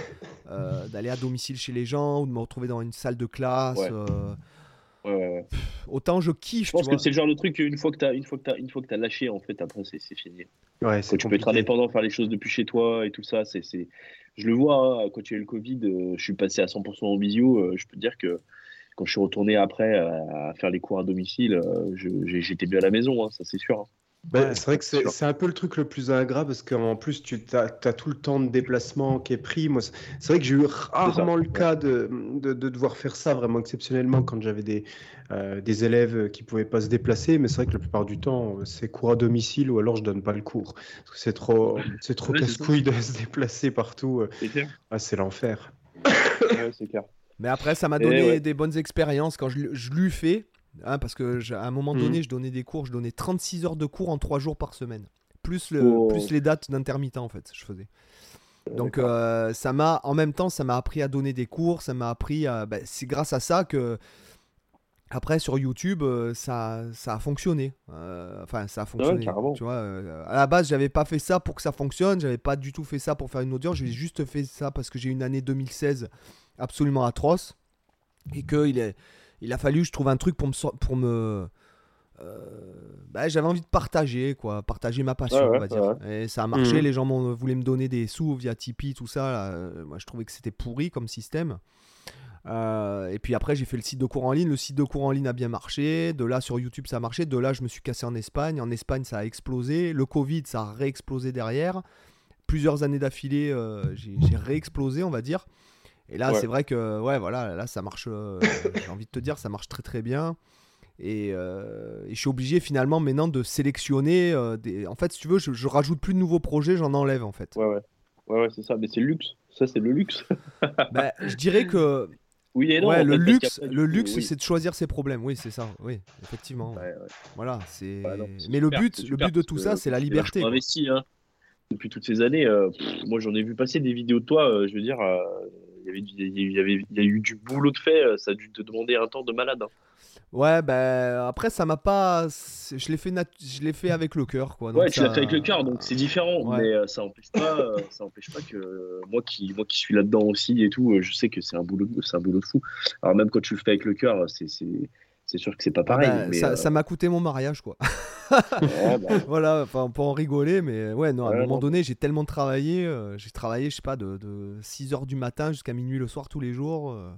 euh, d'aller à domicile chez les gens ou de me retrouver dans une salle de classe. Ouais. Autant je kiffe. Je pense que c'est le genre de truc une fois que tu as une fois que as, une fois que as lâché en fait après c'est fini. Ouais, tu peux être indépendant, faire les choses depuis chez toi et tout ça, c'est je le vois, hein, quand il y a eu le Covid, euh, je suis passé à 100% en visio. Euh, je peux te dire que quand je suis retourné après à faire les cours à domicile, euh, j'étais bien à la maison, hein, ça c'est sûr. Hein. Bah, c'est vrai que c'est un peu le truc le plus ingrat parce qu'en plus, tu as, tout le temps de déplacement qui est pris. Moi, c'est vrai que j'ai eu rarement le cas de, de, devoir faire ça vraiment exceptionnellement quand j'avais des, euh, des élèves qui pouvaient pas se déplacer. Mais c'est vrai que la plupart du temps, c'est cours à domicile ou alors je donne pas le cours. Parce que c'est trop, c'est trop casse-couille de se déplacer partout. C'est l'enfer. c'est clair. Mais après, ça m'a donné des bonnes expériences quand je, je lui fais. Hein, parce que à un moment donné, mhm. je donnais des cours, je donnais 36 heures de cours en 3 jours par semaine. Plus, le, oh. plus les dates d'intermittent, en fait, je faisais. Donc, euh, ça m'a, en même temps, ça m'a appris à donner des cours, ça m'a appris à. Bah, c'est grâce à ça que. Après, sur YouTube, euh, ça, ça a fonctionné. Euh, enfin, ça a fonctionné. tu vois, à la base, j'avais pas fait ça pour que ça fonctionne. J'avais pas du tout fait ça pour faire une audience. J'ai juste fait ça parce que j'ai une année 2016 absolument atroce. Et qu'il est il a fallu je trouve un truc pour me pour me euh, bah, j'avais envie de partager quoi partager ma passion on va dire. et ça a marché mhm. les gens voulaient me donner des sous via Tipeee tout ça euh, moi je trouvais que c'était pourri comme système. Euh, et puis après j'ai fait le site de cours en ligne. Le site de cours en ligne a bien marché. De là sur YouTube ça a marché. De là je me suis cassé en Espagne. En Espagne ça a explosé. Le Covid ça a réexplosé derrière. Plusieurs années d'affilée j'ai réexplosé on va dire et là, c'est vrai que, ouais, voilà, là, ça marche, euh, j'ai envie de te dire, ça marche très très bien. Euh, et, je suis obligé finalement maintenant de sélectionner. Euh, des... En fait, si tu veux, je, rajoute plus de nouveaux projets, j'en enlève en fait. Ouais, ouais, ouais, c'est ça. Mais c'est le luxe. Ça, c'est le luxe. bah, je dirais que. Oui et non. Ouais, le, luxe, le luxe, c'est de choisir ses problèmes. Oui, c'est ça. Oui, effectivement. Voilà, c'est. Mais le but, le but de tout ça, c'est la liberté. investi, hein. Depuis toutes ces années, moi j'en ai vu passer des vidéos de toi. je veux dire, il y, avait, y a eu du boulot de fait, euh, ça a dû te demander un temps de malade. Hein. Ouais, ben après ça m'a pas, je l'ai fait, je l'ai fait avec le cœur quoi. ouais, tu l'as fait avec le cœur, donc c'est différent, mais euh, ça empêche pas, euh, ça empêche pas que moi qui, moi qui suis là-dedans aussi et tout, je sais que c'est un boulot, c'est un boulot de fou. Alors même quand tu le fais avec le cœur, c'est, c'est sûr que c'est pas pareil. Ah bah, ça m'a coûté mon mariage, quoi. Bah. Voilà, enfin, on peut en rigoler, mais ouais, non, à un moment donné, j'ai tellement travaillé. j'ai travaillé, je sais pas, de, de 6h du matin jusqu'à minuit le soir tous les jours. Euh,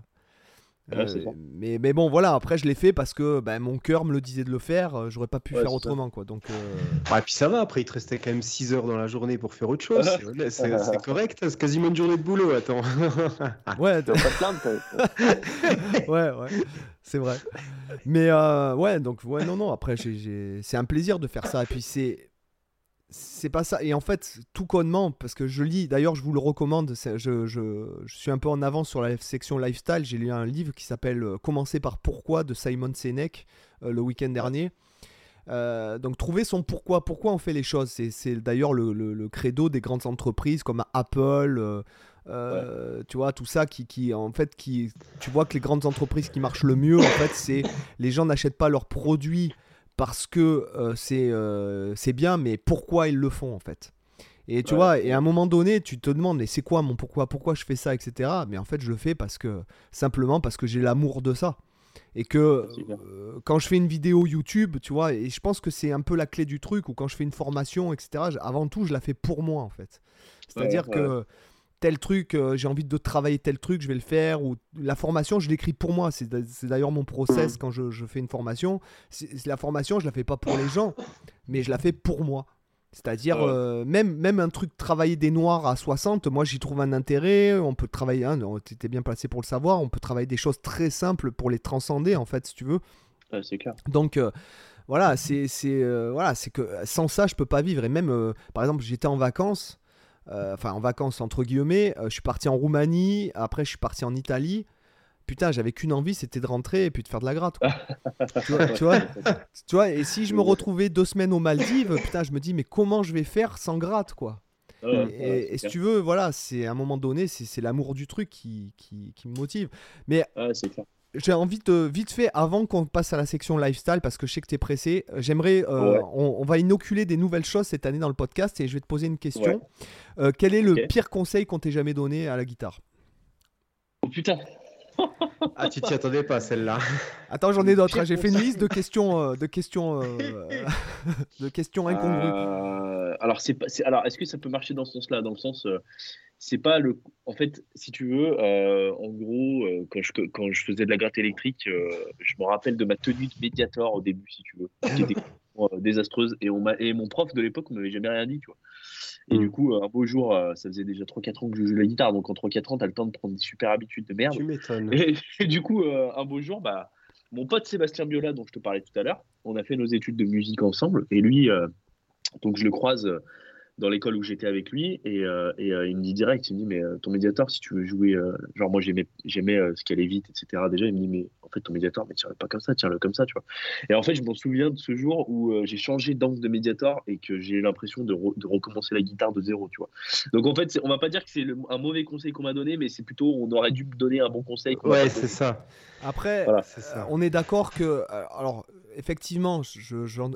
mais, mais bon, voilà, après je l'ai fait parce que ben, mon cœur me le disait de le faire, euh, j'aurais pas pu faire autrement. Quoi, donc, euh, et puis ça va, après il te restait quand même 6 heures dans la journée pour faire autre chose. c'est correct, c'est quasiment une journée de boulot, attends. ouais, ouais, ouais, c'est vrai. Mais ouais, donc, ouais, non, non, après c'est un plaisir de faire ça. Et puis c'est c'est pas ça. Et en fait, tout connement, parce que je lis, d'ailleurs, je vous le recommande, je, je, suis un peu en avance sur la section lifestyle. J'ai lu un livre qui s'appelle euh, Commencer par pourquoi de Simon Sinek euh, le week-end dernier. Euh, donc trouver son pourquoi, pourquoi on fait les choses? C'est d'ailleurs le, le, credo des grandes entreprises comme Apple, euh, euh, tu vois, tout ça qui, qui, en fait, qui, tu vois que les grandes entreprises qui marchent le mieux, en fait, c'est les gens n'achètent pas leurs produits parce que c'est c'est bien, mais pourquoi ils le font en fait? Et tu vois, et à un moment donné, tu te demandes, mais c'est quoi mon pourquoi? Pourquoi je fais ça, etc. Mais en fait, je le fais parce que simplement parce que j'ai l'amour de ça. Et que euh, quand je fais une vidéo YouTube, tu vois, et je pense que c'est un peu la clé du truc, ou quand je fais une formation, etc., avant tout, je la fais pour moi, en fait. C'est-à-dire que tel truc, euh, j'ai envie de travailler tel truc, je vais le faire, ou la formation, je l'écris pour moi. C'est d'ailleurs mon process mmh. quand je, je, fais une formation. La formation, je la fais pas pour les gens, mais je la fais pour moi. C'est-à-dire, euh, même, même un truc travailler des noirs à 60, moi j'y trouve un intérêt. On peut travailler, hein, tu étais bien placé pour le savoir, on peut travailler des choses très simples pour les transcender, en fait, si tu veux. c'est clair. Donc, euh, voilà, c'est euh, voilà, c'est que sans ça, je peux pas vivre. Et même, par exemple, j'étais en vacances, enfin en vacances entre guillemets, je suis parti en Roumanie, après je suis parti en Italie. Putain, j'avais qu'une envie, c'était de rentrer et puis de faire de la gratte. tu, vois, tu, vois, et si je me retrouvais deux semaines aux Maldives, putain, je me dis, mais comment je vais faire sans gratte, quoi? Et, si tu veux, voilà, c'est à un moment donné, c'est l'amour du truc qui, qui, me motive. Mais j'ai envie de vite fait, avant qu'on passe à la section lifestyle, parce que je sais que tu es pressé, euh, j'aimerais, euh, on, va inoculer des nouvelles choses cette année dans le podcast et je vais te poser une question. Euh, quel est le pire conseil qu'on t'ait jamais donné à la guitare? Oh putain ah, tu t'y attendais pas celle-là. Attends, j'en ai d'autres. Hein. J'ai fait une liste de questions, euh, de questions, euh, de questions incongrues. Euh, alors, c'est pas, alors, est-ce que ça peut marcher dans ce sens-là, dans le sens, c'est pas le, en fait, si tu veux, en gros, quand je, quand je faisais de la gratte électrique, je me rappelle de ma tenue de médiator au début, si tu veux, qui était désastreuse, et on et mon prof de l'époque m'avait jamais rien dit, tu vois. Et du mm. coup, un beau jour, euh, ça faisait déjà 3-4 ans que je joue la guitare. Donc en 3-4 ans, tu as le temps de prendre des super habitudes de merde. Tu m'étonnes. Et, du coup, euh, un beau jour, bah, mon pote Sébastien Biola, dont je te parlais tout à l'heure, on a fait nos études de musique ensemble. Et lui, euh, donc je le croise dans l'école où j'étais avec lui et, euh, et euh, il me dit direct, il me dit mais euh, ton médiator si tu veux jouer, genre moi j'aimais j'aimais ce qui allait vite etc. Déjà il me dit mais en fait ton médiator mais tiens-le pas comme ça, tiens-le comme ça tu vois. Et en fait je m'en souviens de ce jour où j'ai changé d'angle de médiator et que j'ai eu l'impression de, de, recommencer la guitare de zéro tu vois. Donc en fait on va pas dire que c'est un mauvais conseil qu'on m'a donné mais c'est plutôt on aurait dû me donner un bon conseil. Ouais c'est ça. Après, on est d'accord que, alors, effectivement,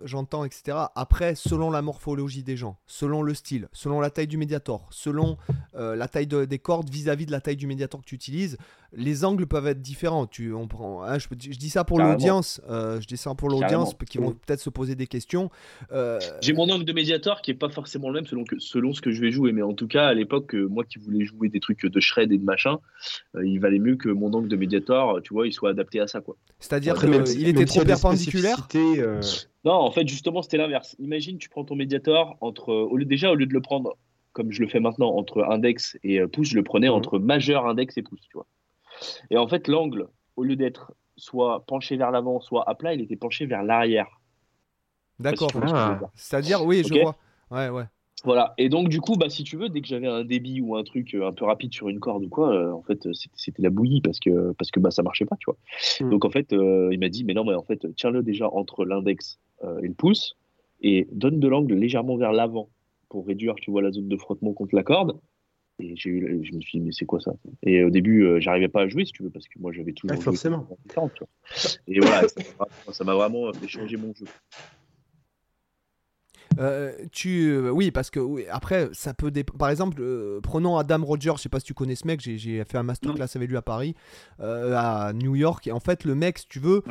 j'entends, etc. Après, selon la morphologie des gens, selon le style, selon la taille du médiator, selon euh, la taille des cordes vis-à-vis de la taille du médiator que tu utilises, les angles peuvent être différents. Tu, on prend, hein, je, dis ça pour l'audience, euh, je dis ça pour l'audience qui vont peut-être se poser des questions. Euh, J'ai mon angle de médiator qui est pas forcément le même selon, que, selon ce que je vais jouer, mais en tout cas, à l'époque, moi qui voulais jouer des trucs de shred et de machin, il valait mieux que mon angle de médiator, tu vois, il soit adapté à ça, quoi. C'est-à-dire qu'il était trop perpendiculaire. Non, en fait, justement, c'était l'inverse. Imagine, tu prends ton médiator entre, au lieu, déjà, au lieu de le prendre comme je le fais maintenant entre index et pouce, je le prenais mhm. entre majeur, index et pouce, tu vois. Et en fait, l'angle, au lieu d'être soit penché vers l'avant, soit à plat, il était penché vers l'arrière. D'accord. Ah. C'est-à-dire, oui, je vois. Ouais, ouais. Voilà. Et donc, du coup, bah, si tu veux, dès que j'avais un débit ou un truc euh, un peu rapide sur une corde ou quoi, euh, en fait, c'était la bouillie parce que, parce que bah, ça marchait pas, tu vois. Hmm. Donc, en fait, euh, il m'a dit, mais non, mais en fait, tiens-le déjà entre l'index et le pouce et donne de l'angle légèrement vers l'avant pour réduire, tu vois, la zone de frottement contre la corde. Et j'ai eu, je me suis dit, mais c'est quoi ça? Et au début, euh, j'arrivais pas à jouer, si tu veux, parce que moi, j'avais toujours. forcément. Et voilà, ça m'a vraiment fait changer mon jeu. Euh, tu, euh, oui, parce que oui, après, ça peut Par exemple, euh, prenons Adam Rogers, je sais pas si tu connais ce mec, j'ai fait un masterclass avec lui à Paris, à New York. Et en fait, le mec, si tu veux,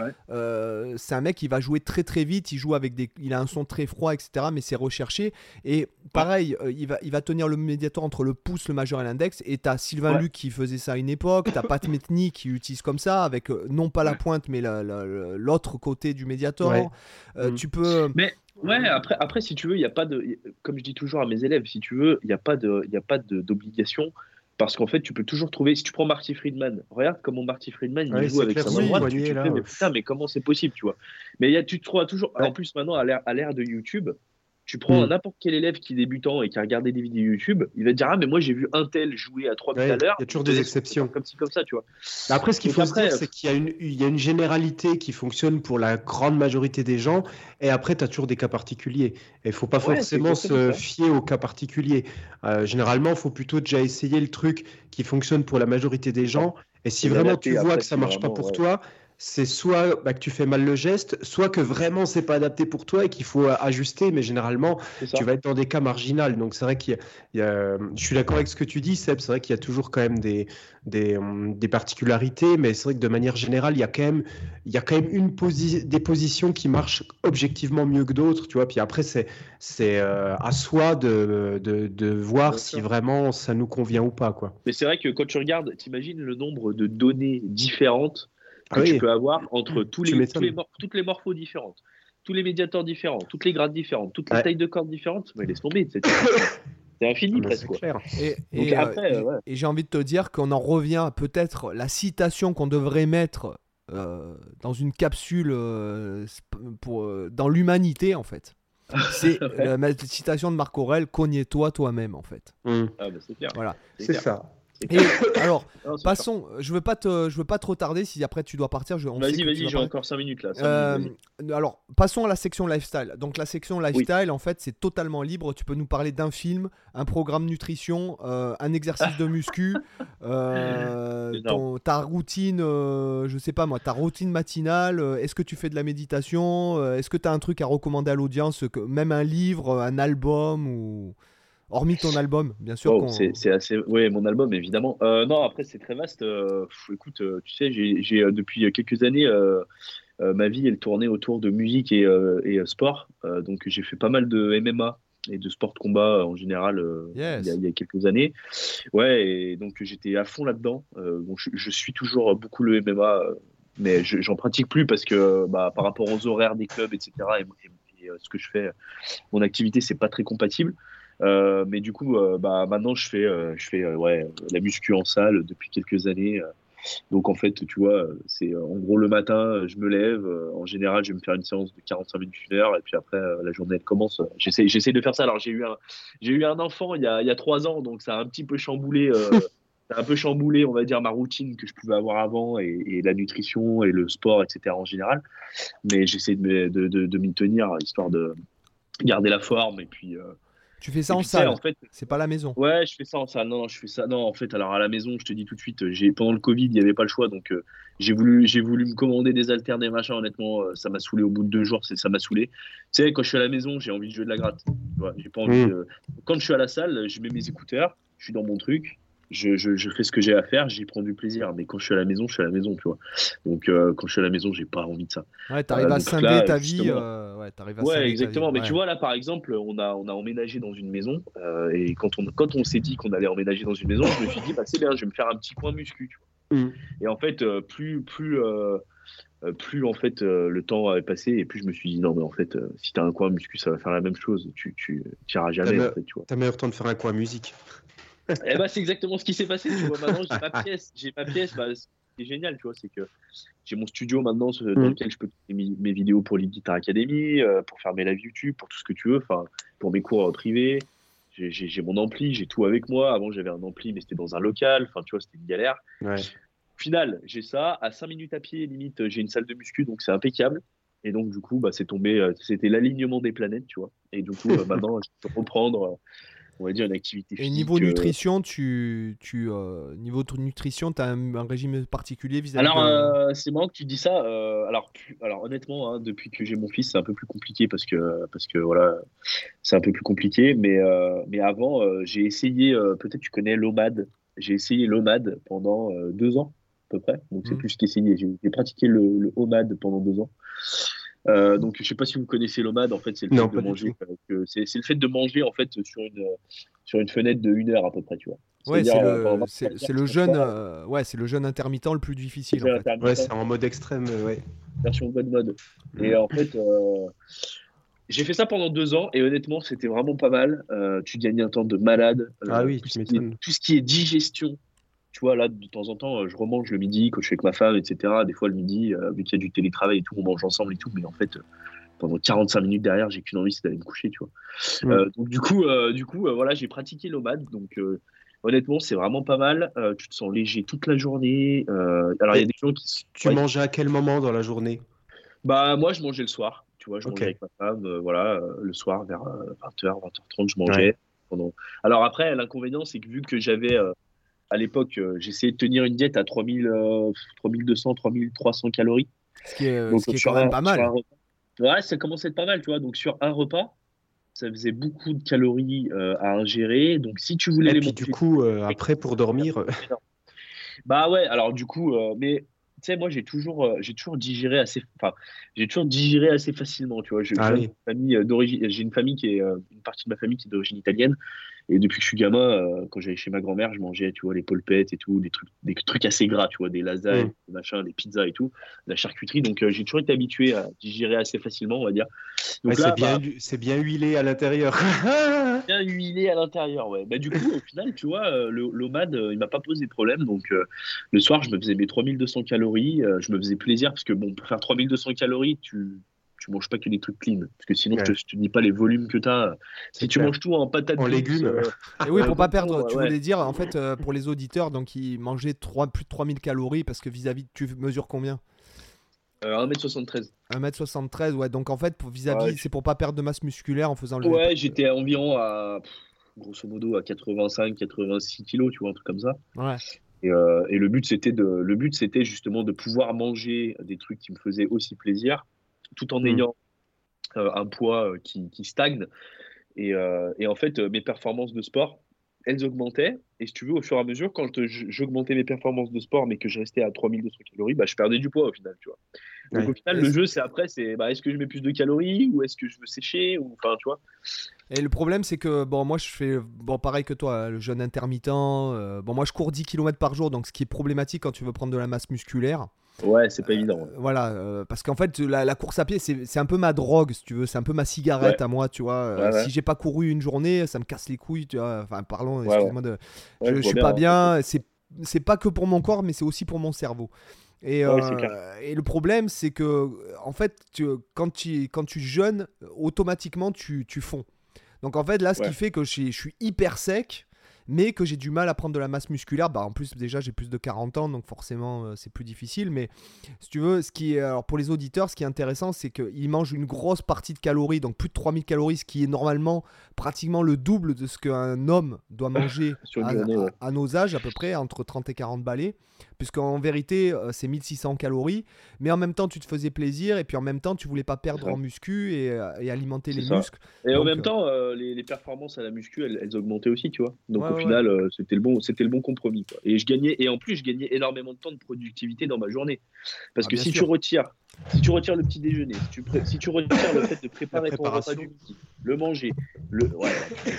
c'est un mec qui va jouer très très vite. Il joue avec des, il a un son très froid, etc. Mais c'est recherché. Et pareil, il va, il va tenir le médiator entre le pouce, le majeur et l'index. Et t'as Sylvain Luc qui faisait ça à une époque. T'as Pat Metheny qui utilise comme ça, avec non pas la pointe, mais l'autre côté du médiator. Mm. Tu peux. Mais Ouais, après, après, si tu veux, il n'y a pas de. Comme je dis toujours à mes élèves, si tu veux, il n'y a pas d'obligation. Parce qu'en fait, tu peux toujours trouver. Si tu prends Marty Friedman, regarde comment Marty Friedman il joue avec sa main droite. Tu, mais putain, mais comment c'est possible, tu vois Mais y a, tu te trouves toujours. En plus, maintenant, à l'ère de YouTube, Tu prends Mm. n'importe quel élève qui est débutant et qui a regardé des vidéos YouTube, il va te dire Ah, mais moi j'ai vu un tel jouer à 3 buts Ouais, à l'heure. il y a toujours des exceptions. Comme ci, comme ça, tu vois. Après, ce qu'il faut après, se dire, euh, c'est qu'il y, a une- il y a une généralité qui fonctionne pour la grande majorité des gens, et après, tu as toujours des cas particuliers. Et il faut pas Ouais, forcément se fier aux cas particuliers. Euh, généralement, il faut plutôt déjà essayer le truc qui fonctionne pour la majorité des gens, et si Et vraiment tu vois que ça marche pas pour ouais. toi, c'est soit bah, que tu fais mal le geste, soit que vraiment c'est pas adapté pour toi et qu'il faut euh, ajuster, mais généralement, tu vas être dans des cas marginaux. Donc c'est vrai qu'il y a, il y a- je suis d'accord avec ce que tu dis, Seb. C'est vrai qu'il y a toujours quand même des, des, des particularités, mais c'est vrai que de manière générale, il y a quand même, il y a quand même une posi- des positions qui marchent objectivement mieux que d'autres, tu vois. Puis après, c'est, c'est euh, à soi de, de, de voir Bien si sûr. vraiment ça nous convient ou pas, quoi. Mais c'est vrai que quand tu regardes, t'imagines le nombre de données différentes que Ah oui. tu peux avoir entre tous les, tous les toutes les morphos différentes, tous les médiateurs différents, toutes les grades différentes, toutes les Ouais. tailles de cordes différentes. Mais laisse tomber, c'est c'est infini presque. clair. Et, euh, euh, ouais. j'ai envie de te dire qu'on en revient à peut-être la citation qu'on devrait mettre euh, dans une capsule euh, pour, euh, dans l'humanité en fait. C'est Ouais. la, citation de Marc Aurel, cognez-toi toi-même en fait. Hum, Ah, bah, c'est. Voilà. C'est ça. Et alors, Non, passons, je veux pas te, je veux pas trop tarder si après tu dois partir. Je, Vas-y, vas-y, vas j'ai encore 5 minutes là. Euh, minutes, alors, passons à la section lifestyle. Donc, la section lifestyle, en fait, c'est totalement libre. Tu peux nous parler d'un film, un programme nutrition, euh, un exercice de muscu, euh, ton- ta routine, je sais pas moi, ta routine matinale. Est-ce que tu fais de la méditation Est-ce que tu as un truc à recommander à l'audience, même un livre, un album ou hormis ton album, bien sûr. Oh, c'est assez. Oui, mon album, évidemment. Euh, non, après, c'est très vaste. Euh, pff, écoute, euh, tu sais, j'ai depuis quelques années, ma vie, elle tournait autour de musique et, et sport. Donc, j'ai fait pas mal de MMA et de sport de combat en général Yes. il, y a, il y a quelques années. Ouais, et donc j'étais à fond là-dedans. Bon, je, je suis toujours beaucoup le MMA, mais je- j'en pratique plus parce que bah, par rapport aux horaires des clubs, etc., et, et- et, ce que je fais, mon activité, c'est pas très compatible. Euh, mais du coup, euh, bah, maintenant, je fais, euh, je fais ouais, la muscu en salle depuis quelques années. Donc, en fait, tu vois, c'est en gros le matin, je me lève. En général, je vais me faire une séance de 45 minutes, une heure. Et puis après, la journée, elle commence. J'essaie, j'essaie de faire ça. Alors, j'ai eu un, j'ai eu un enfant il y a, il y a trois ans. Donc, ça a un petit peu chamboulé. un peu chamboulé, on va dire, ma routine que je pouvais avoir avant et, et la nutrition et le sport, etc. en général. Mais j'essaie de, de, de, de m'y tenir, histoire de garder la forme. Et puis, euh, Tu fais ça en salle, en fait, c'est pas à la maison. Ouais, je fais ça en salle. Non, non, je fais ça. Non, en fait, alors à la maison, je te dis tout de suite, euh, j'ai pendant le Covid, il n'y avait pas le choix, donc euh, j'ai voulu, j'ai voulu me commander des haltères, des machins. Honnêtement, euh, ça m'a saoulé au bout de deux jours. C'est, ça m'a saoulé. Tu sais, quand je suis à la maison, j'ai envie de jouer de la gratte. J'ai pas envie. Mm. de- Quand je suis à la salle, je mets mes écouteurs, je suis dans mon truc. Je, je, je fais ce que j'ai à faire, j'y prends du plaisir. Mais quand je suis à la maison, je suis à la maison, tu vois. Donc, euh, quand je suis à la maison, j'ai pas envie de ça. Ouais, t'arrives Euh, à donc scinder là, ta vie. euh, ouais, t'arrives à scinder Ouais, ta exactement. vie, Mais ouais. tu vois, là, par exemple, on a, on a emménagé dans une maison. euh, et quand on, quand on s'est dit qu'on allait emménager dans une maison, je me suis dit, bah, c'est bien, je vais me faire un petit coin muscu. tu vois. Mm. Et en fait, euh, plus, plus, euh, euh, plus en fait, euh, le temps avait passé, et plus je me suis dit, non, mais en fait, euh, si tu as un coin muscu, ça va faire la même chose. Tu tu iras jamais, me- en fait, tu vois. T'as meilleur temps de faire un coin musique. Eh ben, c'est exactement ce qui s'est passé. Tu vois, maintenant, j'ai ma pièce. J'ai ma pièce. Bah, ce qui est génial, tu vois, c'est que j'ai mon studio maintenant dans Mm. lequel je peux faire mes, mes vidéos pour Lead Guitar Academy, euh, pour faire mes lives YouTube, pour tout ce que tu veux, enfin, pour mes cours euh, privés. J'ai- mon ampli, j'ai tout avec moi. Avant, j'avais un ampli, mais c'était dans un local. Enfin, tu vois, c'était une galère. Ouais. Au final, j'ai ça. À 5 minutes à pied, limite, j'ai une salle de muscu, donc c'est impeccable. Et donc, du coup, bah, c'est tombé, euh, c'était l'alignement des planètes, tu vois. Et du coup, euh, maintenant, je peux reprendre, euh, on va dire, une activité Et physique. niveau euh, nutrition, tu, tu euh, niveau de nutrition, tu as un, un régime particulier vis-à-vis Alors, de... euh, c'est marrant que tu dis ça. euh, alors, alors, honnêtement, hein, depuis que j'ai mon fils, c'est un peu plus compliqué parce que, parce que voilà, c'est un peu plus compliqué. Mais, mais avant, j'ai essayé, peut-être tu connais l'OMAD. J'ai essayé l'OMAD pendant deux ans, à peu près. Donc, c'est Mhm. plus qu'essayer. J'ai j'ai pratiqué le, le OMAD pendant deux ans. Euh, donc, je sais pas si vous connaissez l'OMAD. En fait, c'est le Non, fait de manger. euh, c'est c'est le fait de manger en fait sur une sur une fenêtre de une heure à peu près, tu vois. Ouais, c'est euh, le, pendant c'est, 24 c'est heures, le tu jeûne, vois, euh, ouais, c'est le jeûne intermittent le plus difficile. c'est En fait. intermittent. Ouais, c'est en mode extrême, euh, ouais. version God mode. Et en fait, euh, j'ai fait ça pendant deux ans et honnêtement, c'était vraiment pas mal. Euh, tu gagnes un temps de malade. Euh, Ah oui, tout, tu ce qui est, m'étonnes. tout ce qui est digestion. Tu vois, là, de temps en temps, euh, je remange le midi quand je suis avec ma femme, etc. Des fois, le midi, euh, vu qu'il y a du télétravail et tout, on mange ensemble et tout. Mais en fait, euh, pendant 45 minutes derrière, j'ai qu'une envie, c'est d'aller me coucher, tu vois. donc du coup, du coup, voilà, j'ai pratiqué l'OMAD, donc honnêtement, c'est vraiment pas mal. tu te sens léger toute la journée. alors il y a des gens qui. Tu mangeais à quel moment dans la journée? Bah moi, je mangeais le soir. Tu vois, je mangeais avec ma femme, voilà, le soir vers 20h, 20h30, je mangeais. Alors après, l'inconvénient, c'est que vu que j'avais à l'époque, euh, j'essayais de tenir une diète à 3000, 3200, 3300 calories. Ce qui est, ce qui est quand même pas mal. Ouais, ça commence à être pas mal, tu vois. Donc sur un repas, ça faisait beaucoup de calories euh, à ingérer. Donc si tu voulais Et puis du coup, euh, après pour dormir. bah ouais, alors du coup, mais tu sais, moi j'ai toujours, j'ai toujours digéré assez, enfin, j'ai toujours digéré assez facilement, tu vois. J'ai ah une famille d'origine, j'ai une famille qui est une partie de ma famille qui est d'origine italienne. Et depuis que je suis gamin, euh, quand j'allais chez ma grand-mère, je mangeais, tu vois, les polpettes et tout, des trucs, des trucs assez gras, tu vois, des lasagnes, mm. des machins, des pizzas et tout, la charcuterie. Donc, euh, j'ai toujours été habitué à digérer assez facilement, on va dire. Donc c'est bien, bah, bien, huilé à l'intérieur. bien huilé à l'intérieur, ouais. Bah, du coup, au final, tu vois, euh, l'OMAD, il m'a pas posé problème. Donc, le soir, je me faisais mes 3200 calories. je me faisais plaisir parce que, bon, pour faire 3200 calories, tu tu manges pas que des trucs clean. Parce que sinon, je, te, dis pas les volumes que tu as. Si tu manges tout en patates. En légumes. Euh, et oui, pour pas perdre, tu voulais dire, en fait, euh, pour les auditeurs, donc ils mangeaient 3, plus de 3000 calories parce que vis-à-vis, tu mesures combien? 1m73. Euh, 1m73, ouais. Donc en fait, vis-à-vis, c'est pour pas perdre de masse musculaire en faisant le. Ouais, j'étais environ à, grosso modo, à 85-86 kilos, tu vois, un truc comme ça. Ouais. Et, et, le but, c'était de, le but, c'était justement de pouvoir manger des trucs qui me faisaient aussi plaisir tout en mm. ayant euh, un poids euh, qui, stagne. Euh, et, en fait, mes performances de sport, elles augmentaient. Et si tu veux, au fur et à mesure, quand j'augmentais mes performances de sport, mais que je restais à 3200 calories, bah, je perdais du poids au final, tu vois. Donc au final, le jeu, c'est après, c'est bah, est-ce que je mets plus de calories ou est-ce que je veux sécher ou enfin, tu vois. Et le problème, c'est que bon, moi, je fais bon pareil que toi, le jeûne intermittent. bon, moi, je cours 10 km par jour, donc ce qui est problématique quand tu veux prendre de la masse musculaire. Ouais, c'est pas évident. Euh, voilà, euh, parce qu'en fait, la, course à pied, c'est un peu ma drogue, si tu veux. C'est un peu ma cigarette à moi, tu vois. Euh, si j'ai pas couru une journée, ça me casse les couilles, tu vois. Enfin, parlons, excuse-moi de. je, suis pas bien. C'est pas que pour mon corps, mais c'est aussi pour mon cerveau. Et, et le problème, c'est que, en fait, tu, quand, tu, quand tu jeûnes, automatiquement, tu, tu fonds. Donc, en fait, là, ce qui fait que je, je suis hyper sec mais que j'ai du mal à prendre de la masse musculaire. Bah, en plus, déjà, j'ai plus de 40 ans, donc forcément, euh, c'est plus difficile. Mais si tu veux, ce qui est, alors pour les auditeurs, ce qui est intéressant, c'est qu'ils mangent une grosse partie de calories, donc plus de 3000 calories, ce qui est normalement pratiquement le double de ce qu'un homme doit manger à, nos âges, à peu près, entre 30 et 40 balais. Puisqu'en vérité, euh, c'est 1600 calories, mais en même temps, tu te faisais plaisir, et puis en même temps, tu voulais pas perdre en muscu et, euh, alimenter les muscles. Et en même temps, les, performances à la muscu, elles, augmentaient aussi, tu vois. Donc au final, euh, c'était le bon, c'était le bon compromis. Et je gagnais, et en plus, je gagnais énormément de temps de productivité dans ma journée. Parce ah, que si tu retires, si tu retires le petit déjeuner, si tu, si tu retires le fait de préparer ton repas du midi, le manger, le, ouais,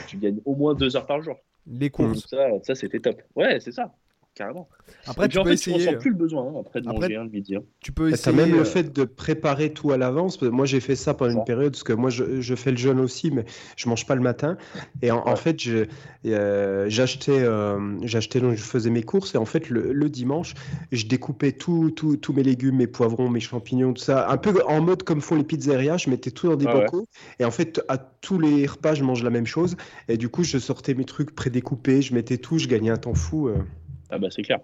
tu, gagnes au moins deux heures par jour. Les courses. Ça, ça c'était top. Ouais, c'est ça carrément. Après, tu peux essayer. Tu plus le besoin hein, après de manger un midi. Hein. Tu peux essayer. As même le euh, fait de préparer tout à l'avance. Moi, j'ai fait ça pendant une période parce que moi, je, je, fais le jeûne aussi, mais je mange pas le matin. Et en, fait, euh, j'achetais, euh, j'achetais donc je faisais mes courses et en fait, le, dimanche, je découpais tous mes légumes, mes poivrons, mes champignons, tout ça, un peu en mode comme font les pizzerias. Je mettais tout dans des ah bocaux et en fait, à tous les repas, je mange la même chose. Et du coup, je sortais mes trucs prédécoupés, je mettais tout, je gagnais un temps fou. Ah bah c'est clair.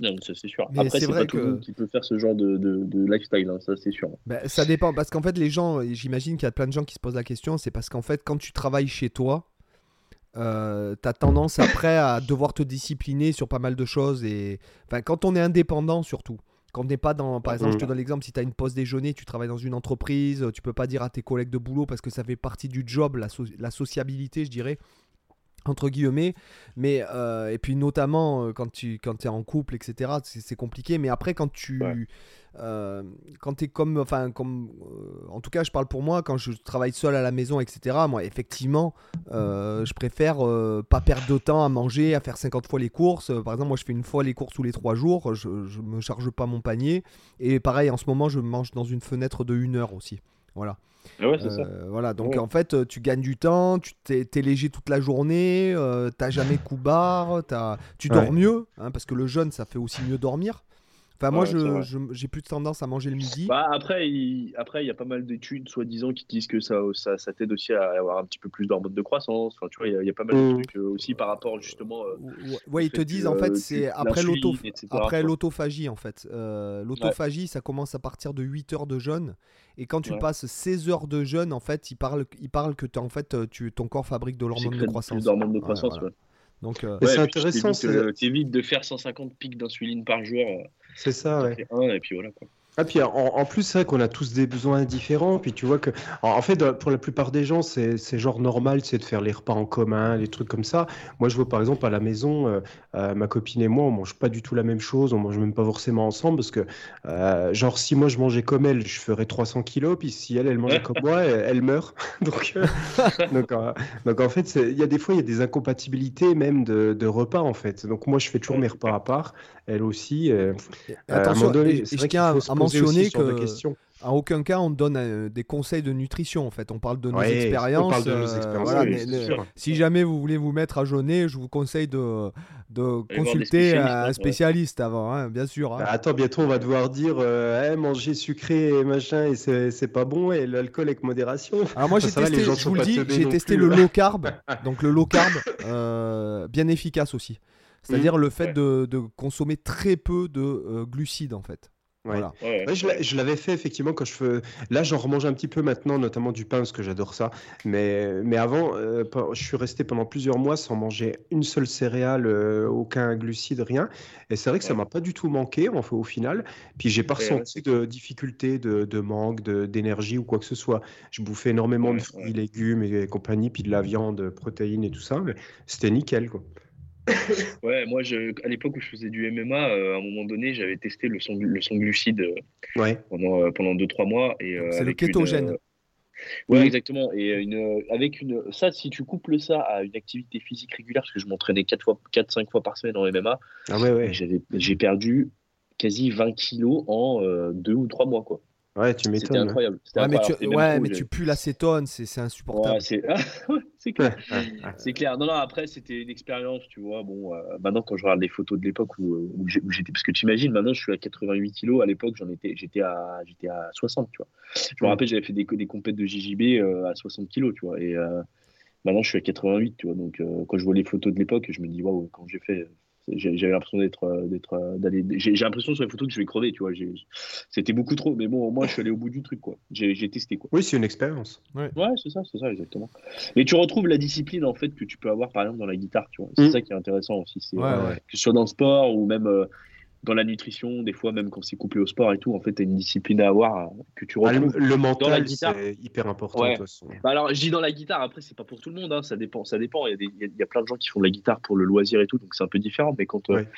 ça c'est sûr. Après, c'est pas tout le monde qui peut faire ce genre de, de, lifestyle, hein, ça c'est sûr. Bah, ça dépend, parce qu'en fait, les gens, j'imagine qu'il y a plein de gens qui se posent la question, c'est parce qu'en fait, quand tu travailles chez toi, euh, tu as tendance après à devoir te discipliner sur pas mal de choses. Et enfin, quand on est indépendant, surtout. Quand on n'est pas dans. Par exemple, je te mm. donne l'exemple, si tu as une pause déjeuner, tu travailles dans une entreprise, tu peux pas dire à tes collègues de boulot parce que ça fait partie du job, la, la sociabilité, je dirais entre guillemets mais euh, et puis notamment euh, quand tu quand es en couple etc c'est compliqué mais après quand tu euh, quand tu es comme enfin comme en tout cas je parle pour moi quand je travaille seul à la maison etc moi effectivement je préfère pas perdre de temps à manger à faire 50 fois les courses. Par exemple moi je fais une fois les courses tous les trois jours je, je me charge pas mon panier. Et pareil en ce moment je mange dans une fenêtre de une heure aussi. Voilà ah ouais, ça. Euh, voilà, donc en fait, tu gagnes du temps, tu t'es, léger toute la journée, euh, t'as jamais coup barre, tu dors mieux, hein, parce que le jeûne, ça fait aussi mieux dormir. Enfin, moi, Ouais, je, j'ai plus de tendance à manger le midi. Bah, après, il après, il y a pas mal d'études, soi-disant, qui disent que ça, ça, ça t'aide aussi à avoir un petit peu plus d'hormones de croissance. Enfin, tu vois, il y a- il y, a pas mal de Mm. trucs euh, aussi par rapport, justement. euh, Ouais, ouais, ils te que, disent en euh, fait que c'est après l'auto après l'autophagie en fait. Euh, l'autophagie ça commence à partir de 8 heures de jeûne et quand tu Ouais. passes 16 heures de jeûne en fait, ils parlent ils parlent que en fait euh, tu ton corps fabrique de l'hormone de croissance. de Ouais, croissance. voilà. ouais. Donc euh, c'est intéressant, euh, T'évites de faire 150 pics d'insuline par jour. C'est ça, ouais. et puis voilà. Quoi. Ah, puis en, en plus, c'est vrai qu'on a tous des besoins différents. Puis tu vois que, en fait, pour la plupart des gens, c'est c'est genre normal, c'est de faire les repas en commun, les trucs comme ça. Moi, je vois par exemple à la maison, euh, euh, ma copine et moi, on mange pas du tout la même chose, on mange même pas forcément ensemble parce que, euh, genre, si moi je mangeais comme elle, je ferais 300 kilos, puis si elle, elle mangeait comme moi, elle, elle meurt. Donc, donc, donc, en fait, il y a des fois, il y a des incompatibilités même de, de repas en fait. Donc moi, je fais toujours mes repas à part, elle aussi. euh, à un attention moment donné, c'est vrai qu'il faut se mentionner que à aucun cas on donne euh, des conseils de nutrition en fait, on parle de nos Ouais, expériences. on parle de nos euh, expériences, voilà, oui, mais- c'est mais- sûr. si jamais vous voulez vous mettre à jeûner, je vous conseille de, consulter un ouais. spécialiste avant, hein, bien sûr. hein. Bah, attends, bientôt on va devoir dire euh, Eh, manger sucré et machin et c'est pas bon et l'alcool avec modération. Alors moi j'ai Ça va, les testé, gens je vous le dis, j'ai testé plus, le hein. low carb, donc le low carb, euh, bien efficace aussi. C'est-à-dire le fait Ouais. de, de consommer très peu de euh, glucides en fait. Ouais. Voilà. Ouais, Ouais, je l'a- je l'avais fait effectivement quand je fais. Là, j'en remange un petit peu maintenant, notamment du pain parce que j'adore ça. Mais, mais avant, euh, je suis resté pendant plusieurs mois sans manger une seule céréale, euh, aucun glucide, rien. Et c'est vrai que ça m'a pas du tout manqué en fait, au final. Puis j'ai pas ressenti de difficulté, de, de manque, de- d'énergie ou quoi que ce soit. Je bouffais énormément Ouais, de fruits, ouais. légumes et compagnie, puis de la viande, protéines et tout ça. Mais c'était nickel quoi. Ouais, moi, je, à l'époque où je faisais du MMA, euh, à un moment donné, j'avais testé le son, le son glucide euh, Ouais. pendant, euh, pendant 2-3 mois. et, euh, C'est le kétogène. euh, Ouais, exactement. Et euh, une, euh, avec une, ça, si tu couples ça à une activité physique régulière, parce que je m'entraînais 4 fois, 4-5 fois par semaine en MMA, Ah ouais, ouais. j'avais, j'ai perdu quasi 20 kilos en 2 ou 3 mois, quoi. Ouais, tu C'était m'étonnes. hein. incroyable. C'était Ouais, mais incroyable. tu, ouais, mais tu pues l'acétone, c'est c'est insupportable. Ouais, c'est clair. C'est clair. Non, non, après, c'était une expérience, tu vois. Bon, euh, maintenant, quand je regarde les photos de l'époque où, euh, où j'étais, parce que tu imagines, maintenant, je suis à 88 kilos. À l'époque, j'en étais, j'étais à, j'étais à 60, tu vois. Je me rappelle, j'avais fait des, des compètes de JJB euh, à 60 kilos, tu vois. Et euh, maintenant, je suis à 88, tu vois. Donc, euh, quand je vois les photos de l'époque, je me dis, waouh, quand j'ai fait. J'ai- J'avais l'impression d'être, euh, d'être, euh, d'aller. J'ai l'impression sur les photos que je vais crever, tu vois. C'était beaucoup trop, mais bon, au moins, je suis allé au bout du truc, quoi. J'ai testé, quoi. Oui, c'est une expérience. Ouais, c'est ça, c'est ça, exactement. Mais tu retrouves la discipline en fait que tu peux avoir par exemple dans la guitare, tu vois. C'est Mm. ça qui est intéressant aussi, c'est Ouais, euh, ouais. que ce soit dans le sport ou même euh, dans la nutrition, des fois même quand c'est couplé au sport et tout, en fait, tu as une discipline à avoir euh, que tu Ah, le, retrouves. le la mental, c'est hyper important Ouais. de toute façon. Bah alors, je dis dans la guitare, après c'est pas pour tout le monde, hein, ça dépend, ça dépend. Il y, a des- il y a- il y a plein de gens qui font de la guitare pour le loisir et tout, donc c'est un peu différent. Mais quand, euh, Ouais.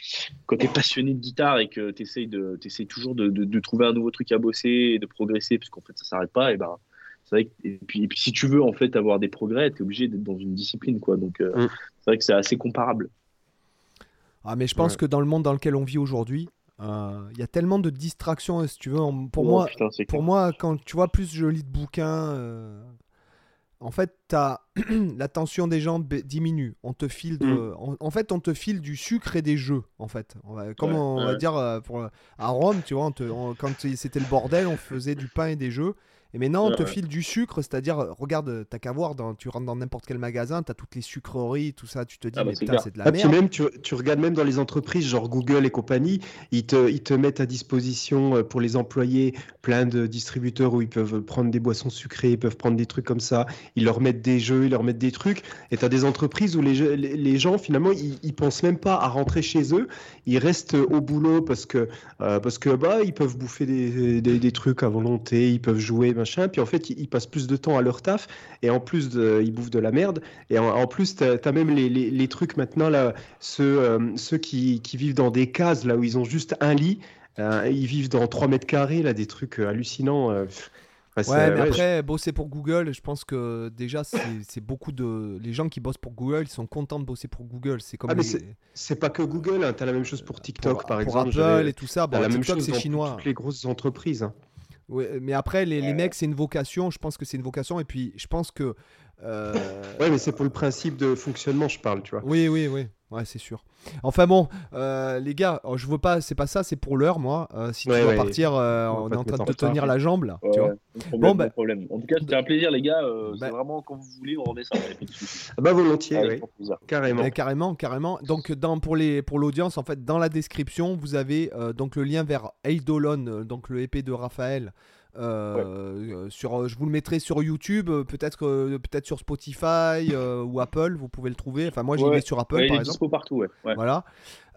quand tu es passionné de guitare et que tu essayes, de, t'essayes toujours de, de- de trouver un nouveau truc à bosser et de progresser, parce qu'en fait ça s'arrête pas, et ben c'est vrai que, et puis, et puis si tu veux en fait avoir des progrès, tu es obligé d'être dans une discipline, quoi. Donc euh, Mm. c'est vrai que c'est assez comparable. Ah, mais je pense Ouais. que dans le monde dans lequel on vit aujourd'hui, euh, il y a tellement de distractions, si tu veux. Pour Oh, moi, putain, pour clair. moi, quand tu vois plus je lis de bouquins, euh, en fait, t'as l'attention des gens diminue. On te file de, Mm. en, en fait, on te file du sucre et des jeux. En fait, on va, comme Ouais, on va dire euh, pour, à Rome, tu vois, on te- on- quand c'était le bordel, on faisait du pain et des jeux. Et maintenant, on Ouais, te ouais. file du sucre, c'est-à-dire, euh, regarde, t'as qu'à voir, dans, tu rentres dans n'importe quel magasin, t'as toutes les sucreries, tout ça, tu te dis, Ah bah, mais c'est putain, c'est de la Ah, puis merde. même, tu, tu regardes même dans les entreprises, genre Google et compagnie, ils te, ils te mettent à disposition euh, pour les employés plein de distributeurs où ils peuvent prendre des boissons sucrées, ils peuvent prendre des trucs comme ça, ils leur mettent des jeux, ils leur mettent des trucs. Et tu as des entreprises où les, jeux- les, les gens, finalement, ils, ils pensent même pas à rentrer chez eux, ils restent au boulot parce que, euh, parce que bah, ils peuvent bouffer des, des, des trucs à volonté, ils peuvent jouer, machin. Puis en fait, ils, ils passent plus de temps à leur taf et en plus, de, ils bouffent de la merde. Et en, en plus, tu as, même les, les, les trucs maintenant, là, ceux, euh, ceux qui, qui vivent dans des cases, là où ils ont juste un lit, euh, ils vivent dans 3 mètres carrés, là, des trucs euh, hallucinants. euh. Enfin, Ouais, mais ouais, après, bosser pour Google, je pense que déjà, c'est beaucoup de. Les gens qui bossent pour Google, ils sont contents de bosser pour Google. C'est comme Ah, les- je- c'est pas que Google, tu as la même chose pour TikTok, pour, par pour exemple. Apple j'avais- et tout ça. t'as Bon, la même chose c'est chinois. toutes les grosses entreprises. hein. Ouais, mais après, les, les Ouais. mecs, c'est une vocation. Je pense que c'est une vocation. Et puis, je pense que Euh, Ouais, mais c'est pour le principe de fonctionnement, je parle, tu vois. Oui, oui, oui. Ouais, c'est sûr. Enfin bon, euh, les gars, oh, je veux pas, c'est pas ça, c'est pour l'heure, moi. Euh, si Ouais, tu ouais. partir, euh, On est en train de te tenir la jambe là, Ouais, tu vois. ouais, pas de problème, Bon, bah- problème. En tout cas, c'était un plaisir, les gars. euh, Bah- c'est vraiment quand vous voulez, on remet ça. Ah bah volontiers, oui. Carrément. Eh, carrément, carrément. Donc dans pour les pour l'audience, en fait, dans la description, vous avez euh, donc le lien vers Eidolon, donc le épée de Raphaël. Euh, euh, sur, euh, je vous le mettrai sur YouTube, peut-être peut-être sur Spotify euh, ou Apple, vous pouvez le trouver. Enfin moi j'y Ouais. vais sur Apple Ouais, il par est exemple. dispo partout, ouais. ouais. Voilà.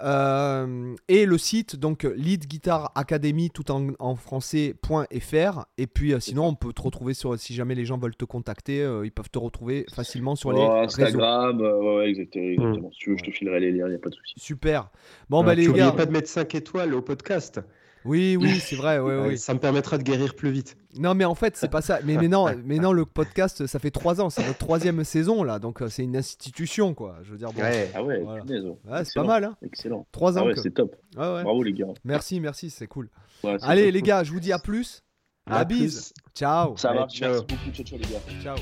Euh, et le site, donc Lead Guitar Academy, tout en, en français.fr. Et puis euh, sinon, on peut te retrouver sur, si jamais les gens veulent te contacter, euh, ils peuvent te retrouver facilement sur les Oh, réseaux. Instagram, euh, ouais, ouais, exactement. exactement. Si tu veux, je te filerai les liens, il n'y a pas de souci. Super. Bon, Ah, bah les tu gars. pas de mettre 5 étoiles au podcast. Oui, oui, c'est vrai. ouais, oui. Ça me permettra de guérir plus vite. Non, mais en fait, c'est pas ça. Mais, mais, non, mais non, le podcast, ça fait trois ans. C'est notre troisième saison, là. Donc, euh, c'est une institution, quoi. Je veux dire, bon. Ouais. Ah ouais, Voilà. c'est pas Excellent. mal, hein. Excellent. Trois Ah ans. ouais, c'est top. Ouais, ouais. Bravo, les gars. Merci, merci, c'est cool. Allez, les gars, je vous dis à plus. La À bise. plus. Ciao. Ça ciao. Merci beaucoup. Ciao, ciao, les gars. Ciao.